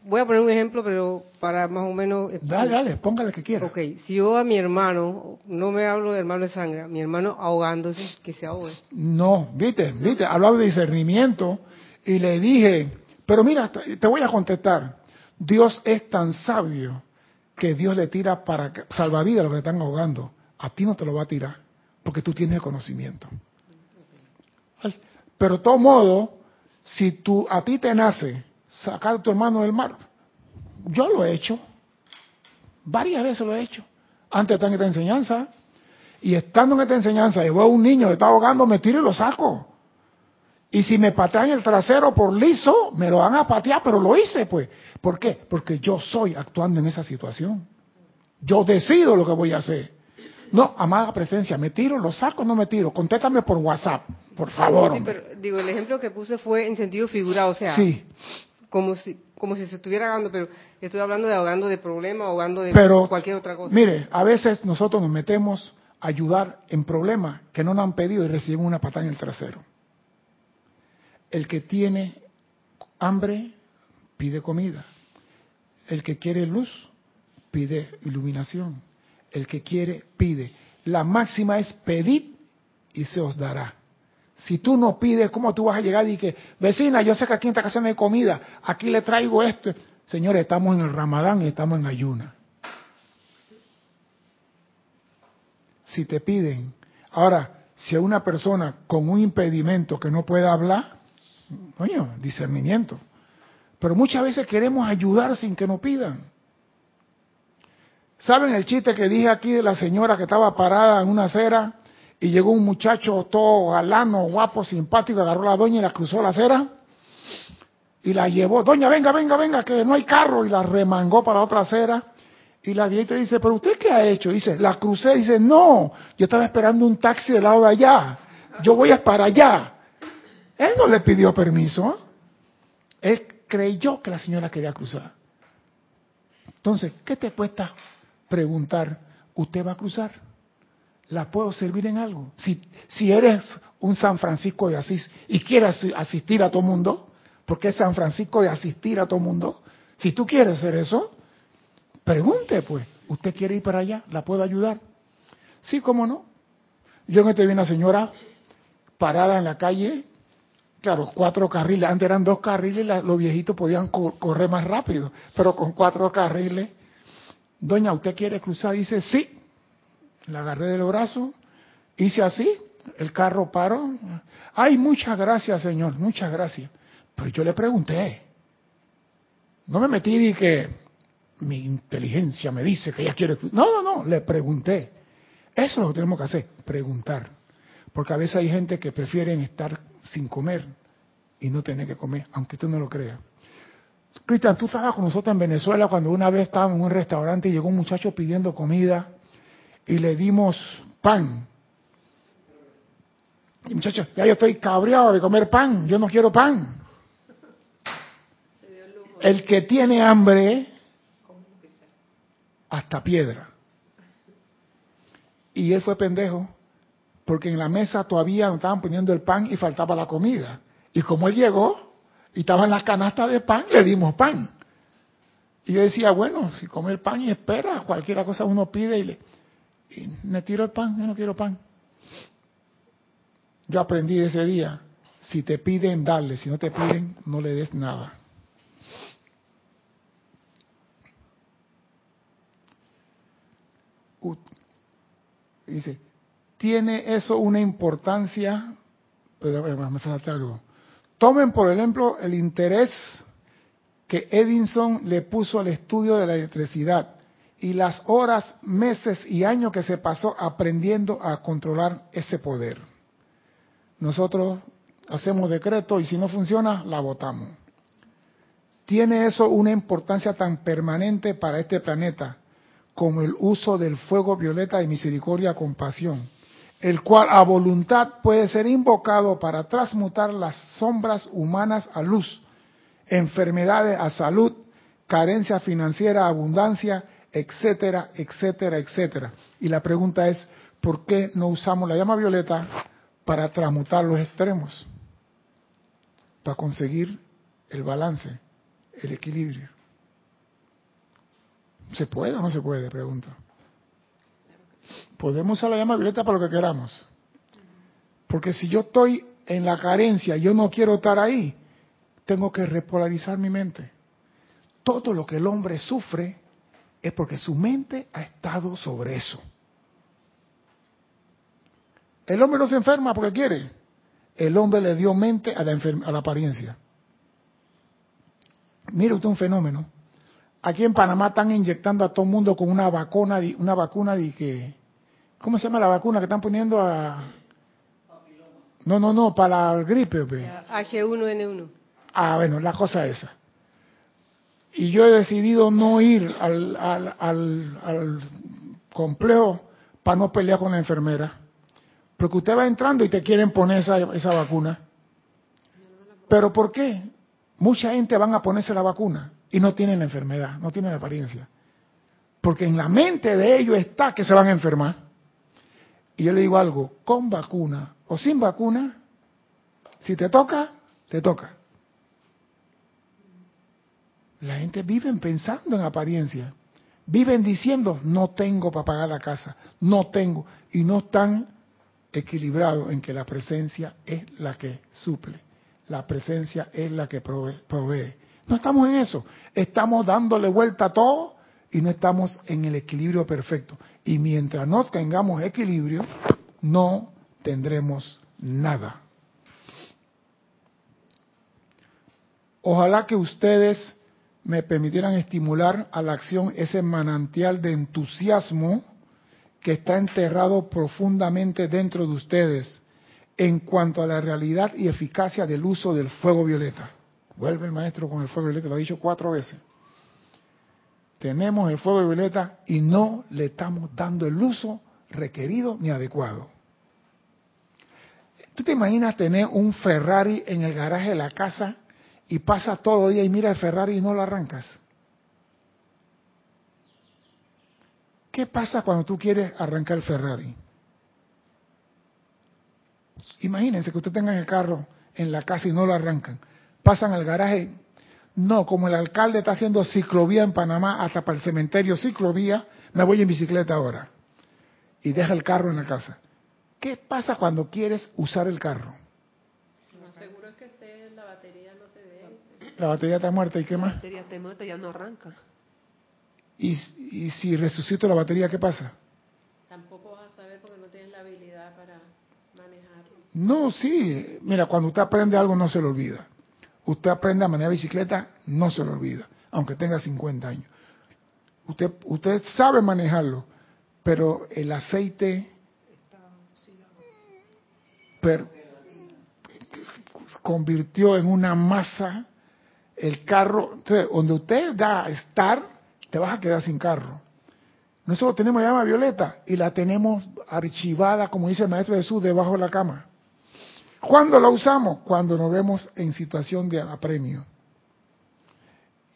voy a poner un ejemplo, pero para más o menos... Dale, dale, póngale que quiera. Ok, si yo a mi hermano, no me hablo de hermano de sangre, mi hermano ahogándose, que se ahogue. No, viste, viste, hablaba de discernimiento y le dije, pero mira, te voy a contestar, Dios es tan sabio que Dios le tira para salvavidas a los que están ahogando. A ti no te lo va a tirar, porque tú tienes el conocimiento. Pero de todo modo, si tú, a ti te nace sacar a tu hermano del mar. Yo lo he hecho. Varias veces lo he hecho. Antes estar en esta enseñanza. Y estando en esta enseñanza y veo a un niño que está ahogando, me tiro y lo saco. Y si me patean el trasero por liso, me lo van a patear, pero lo hice, pues. ¿Por qué? Porque yo soy actuando en esa situación. Yo decido lo que voy a hacer. No, amada presencia, ¿me tiro, lo saco no me tiro? Contéstame por WhatsApp, por favor. Sí, pero digo, el ejemplo que puse fue en sentido figurado, o sea, sí como si, como si se estuviera ahogando, pero estoy hablando de ahogando de problema, ahogando de cualquier otra cosa. Mire, a veces nosotros nos metemos a ayudar en problemas que no nos han pedido y recibimos una patada en el trasero. El que tiene hambre pide comida. El que quiere luz pide iluminación. El que quiere pide. La máxima es pedir y se os dará. Si tú no pides, ¿cómo tú vas a llegar y que, vecina, yo sé que aquí en esta casa no hay comida, aquí le traigo esto? Señores, estamos en el ramadán y estamos en ayuna. Si te piden, ahora, si hay una persona con un impedimento que no puede hablar, coño, discernimiento. Pero muchas veces queremos ayudar sin que nos pidan. ¿Saben el chiste que dije aquí de la señora que estaba parada en una acera y llegó un muchacho todo galano, guapo, simpático, agarró a la doña y la cruzó la acera y la llevó. Doña, venga, venga, venga, que no hay carro. Y la remangó para otra acera. Y la viejita dice, pero usted qué ha hecho? Dice, la crucé. Dice, no, yo estaba esperando un taxi del lado de allá. Yo voy para allá. Él no le pidió permiso. Él creyó que la señora quería cruzar. Entonces, ¿qué te cuesta preguntar, ¿usted va a cruzar? la puedo servir en algo. Si, si eres un San Francisco de Asís y quieres asistir a todo mundo, porque es San Francisco de asistir a todo mundo, si tú quieres hacer eso, pregunte pues, ¿usted quiere ir para allá? ¿La puedo ayudar? Sí, cómo no. Yo me te vi una señora parada en la calle, Claro, cuatro carriles, antes eran dos carriles, los viejitos podían correr más rápido, pero con cuatro carriles. Doña, ¿usted quiere cruzar? Dice, sí. La agarré del brazo, hice así, el carro paró. Ay, muchas gracias, señor, muchas gracias. Pero yo le pregunté. No me metí y que mi inteligencia me dice que ella quiere. No, no, no, le pregunté. Eso es lo que tenemos que hacer, preguntar. Porque a veces hay gente que prefieren estar sin comer y no tener que comer, aunque tú no lo creas. Cristian, tú estabas con nosotros en Venezuela cuando una vez estábamos en un restaurante y llegó un muchacho pidiendo comida y le dimos pan. Y muchacho, ya yo estoy cabreado de comer pan, yo no quiero pan. El que tiene hambre, hasta piedra. Y él fue pendejo porque en la mesa todavía no estaban poniendo el pan y faltaba la comida. Y como él llegó y estaba en la canasta de pan, le dimos pan. Y yo decía, bueno, si come el pan y espera, cualquier cosa uno pide y le y me tiro el pan, yo no quiero pan. Yo aprendí ese día, si te piden, dale, si no te piden, no le des nada. dice, tiene eso una importancia, pero me falta algo. Tomen por ejemplo el interés que Edison le puso al estudio de la electricidad y las horas, meses y años que se pasó aprendiendo a controlar ese poder. Nosotros hacemos decreto y si no funciona, la votamos. Tiene eso una importancia tan permanente para este planeta como el uso del fuego violeta de misericordia compasión el cual a voluntad puede ser invocado para transmutar las sombras humanas a luz, enfermedades a salud, carencia financiera, abundancia, etcétera, etcétera, etcétera. Y la pregunta es, ¿por qué no usamos la llama violeta para transmutar los extremos? Para conseguir el balance, el equilibrio. ¿Se puede o no se puede? Pregunta. Podemos usar la llama violeta para lo que queramos. Porque si yo estoy en la carencia, yo no quiero estar ahí, tengo que repolarizar mi mente. Todo lo que el hombre sufre es porque su mente ha estado sobre eso. El hombre no se enferma porque quiere. El hombre le dio mente a la, a la apariencia. Mire usted un fenómeno. Aquí en Panamá están inyectando a todo el mundo con una vacuna, una vacuna de que ¿Cómo se llama la vacuna que están poniendo a... No, no, no, para la gripe. H1N1. Ah, bueno, la cosa esa. Y yo he decidido no ir al, al, al, complejo para no pelear con la enfermera. Porque usted va entrando y te quieren poner esa, esa vacuna. ¿Pero por qué? Mucha gente van a ponerse la vacuna y no tienen la enfermedad, no tienen la apariencia. Porque en la mente de ellos está que se van a enfermar. Y yo le digo algo, con vacuna o sin vacuna, si te toca, te toca. La gente vive pensando en apariencia. Viven diciendo, no tengo para pagar la casa, no tengo. Y no están equilibrados en que la presencia es la que suple. La presencia es la que provee. No estamos en eso. Estamos dándole vuelta a todo y no estamos en el equilibrio perfecto. Y mientras no tengamos equilibrio, no tendremos nada. Ojalá que ustedes me permitieran estimular a la acción ese manantial de entusiasmo que está enterrado profundamente dentro de ustedes en cuanto a la realidad y eficacia del uso del fuego violeta. Vuelve el maestro con el fuego violeta, lo ha dicho cuatro veces tenemos el fuego violeta y no le estamos dando el uso requerido ni adecuado. ¿Tú te imaginas tener un Ferrari en el garaje de la casa y pasa todo el día y mira el Ferrari y no lo arrancas? ¿Qué pasa cuando tú quieres arrancar el Ferrari? Imagínense que usted tenga el carro en la casa y no lo arrancan. Pasan al garaje no, como el alcalde está haciendo ciclovía en Panamá hasta para el cementerio ciclovía, me voy en bicicleta ahora. Y deja el carro en la casa. ¿Qué pasa cuando quieres usar el carro? Lo más seguro es que mueres, la batería no te ve. La batería está muerta, ¿y qué más? La batería está muerta, ya no arranca. ¿Y, y si resucito la batería, qué pasa? Tampoco vas a saber porque no tienes la habilidad para manejarlo. No, sí. Mira, cuando usted aprende algo no se lo olvida. Usted aprende a manejar bicicleta, no se lo olvida, aunque tenga 50 años. Usted, usted sabe manejarlo, pero el aceite convirtió en una masa el carro. Entonces, donde usted da estar, te vas a quedar sin carro. Nosotros tenemos llama violeta y la tenemos archivada, como dice el Maestro Jesús, debajo de la cama. ¿Cuándo la usamos? Cuando nos vemos en situación de apremio.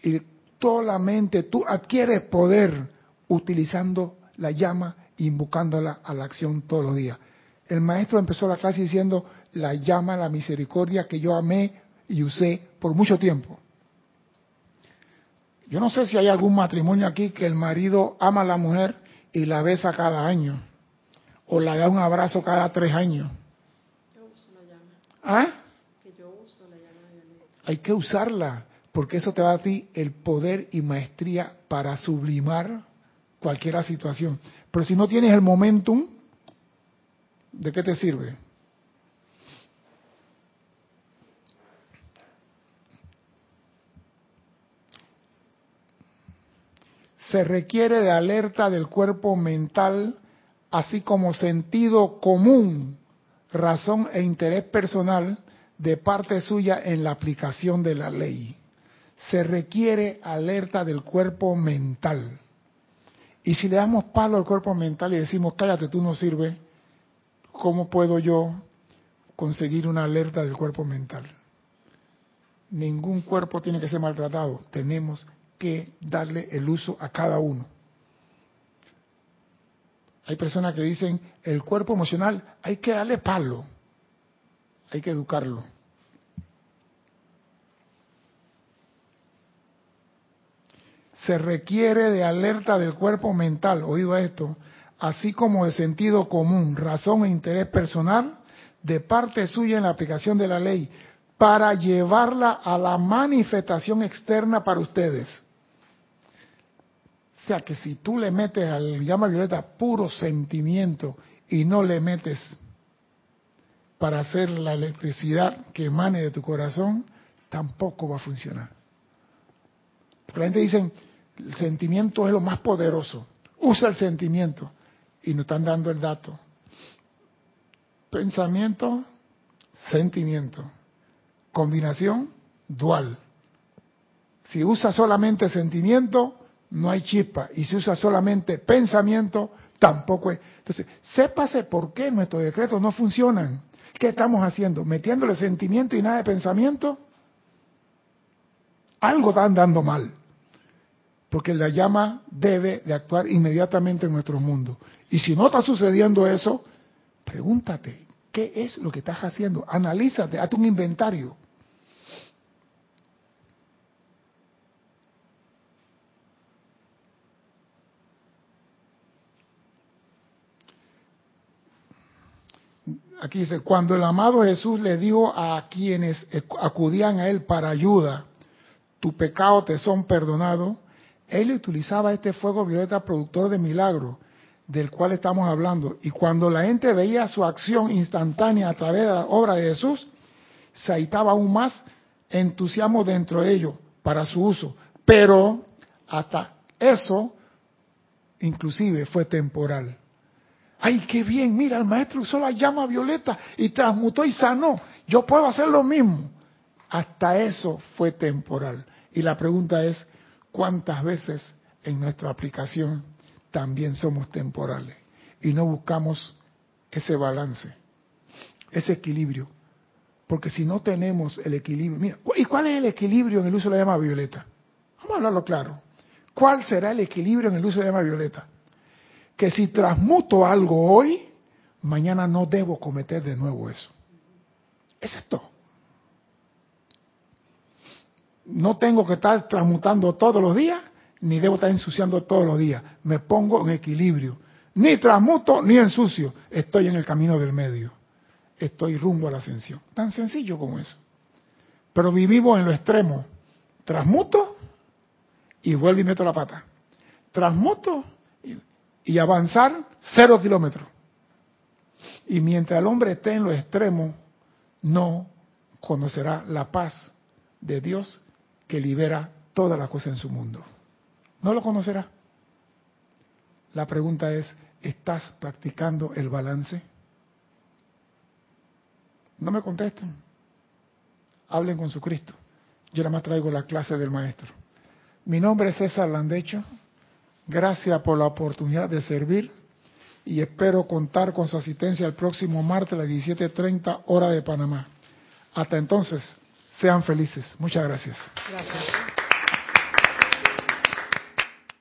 Y solamente tú adquieres poder utilizando la llama, invocándola a la acción todos los días. El maestro empezó la clase diciendo, la llama, la misericordia que yo amé y usé por mucho tiempo. Yo no sé si hay algún matrimonio aquí que el marido ama a la mujer y la besa cada año, o la da un abrazo cada tres años. Yo uso la llama. ¿Ah? Hay que usarla, porque eso te da a ti el poder y maestría para sublimar cualquier situación. Pero si no tienes el momentum, ¿de qué te sirve? Se requiere de alerta del cuerpo mental, así como sentido común, razón e interés personal de parte suya en la aplicación de la ley. Se requiere alerta del cuerpo mental. Y si le damos palo al cuerpo mental y decimos, cállate, tú no sirves, ¿cómo puedo yo conseguir una alerta del cuerpo mental? Ningún cuerpo tiene que ser maltratado. Tenemos que darle el uso a cada uno. Hay personas que dicen, el cuerpo emocional hay que darle palo, hay que educarlo. Se requiere de alerta del cuerpo mental, oído esto, así como de sentido común, razón e interés personal de parte suya en la aplicación de la ley, para llevarla a la manifestación externa para ustedes. O sea que si tú le metes al llama violeta puro sentimiento y no le metes para hacer la electricidad que emane de tu corazón, tampoco va a funcionar. Porque la gente dice, el sentimiento es lo más poderoso. Usa el sentimiento. Y nos están dando el dato. Pensamiento, sentimiento. Combinación dual. Si usa solamente sentimiento, no hay chispa. Y si usa solamente pensamiento, tampoco es. Entonces, sépase por qué nuestros decretos no funcionan. ¿Qué estamos haciendo? ¿Metiéndole sentimiento y nada de pensamiento? Algo están dando mal. Porque la llama debe de actuar inmediatamente en nuestro mundo. Y si no está sucediendo eso, pregúntate, ¿qué es lo que estás haciendo? Analízate, hazte un inventario. Aquí dice, cuando el amado Jesús le dijo a quienes acudían a él para ayuda, tu pecado te son perdonados, él utilizaba este fuego violeta productor de milagros, del cual estamos hablando. Y cuando la gente veía su acción instantánea a través de la obra de Jesús, se agitaba aún más entusiasmo dentro de ellos para su uso. Pero hasta eso, inclusive, fue temporal. Ay, qué bien, mira, el maestro usó la llama violeta y transmutó y sanó. Yo puedo hacer lo mismo. Hasta eso fue temporal. Y la pregunta es, ¿cuántas veces en nuestra aplicación también somos temporales? Y no buscamos ese balance, ese equilibrio. Porque si no tenemos el equilibrio, mira, ¿y cuál es el equilibrio en el uso de la llama violeta? Vamos a hablarlo claro. ¿Cuál será el equilibrio en el uso de la llama violeta? Que si transmuto algo hoy, mañana no debo cometer de nuevo eso. Es esto. No tengo que estar transmutando todos los días, ni debo estar ensuciando todos los días. Me pongo en equilibrio. Ni transmuto ni ensucio. Estoy en el camino del medio. Estoy rumbo a la ascensión. Tan sencillo como eso. Pero vivimos en lo extremo. Transmuto y vuelvo y meto la pata. Transmuto y, avanzar cero kilómetros. Y mientras el hombre esté en lo extremo, no conocerá la paz de Dios que libera toda la cosa en su mundo. No lo conocerá. La pregunta es, ¿estás practicando el balance? No me contesten. Hablen con su Cristo. Yo nada más traigo la clase del maestro. Mi nombre es César Landecho. Gracias por la oportunidad de servir y espero contar con su asistencia el próximo martes a las 17.30 hora de Panamá. Hasta entonces, sean felices. Muchas gracias. Gracias.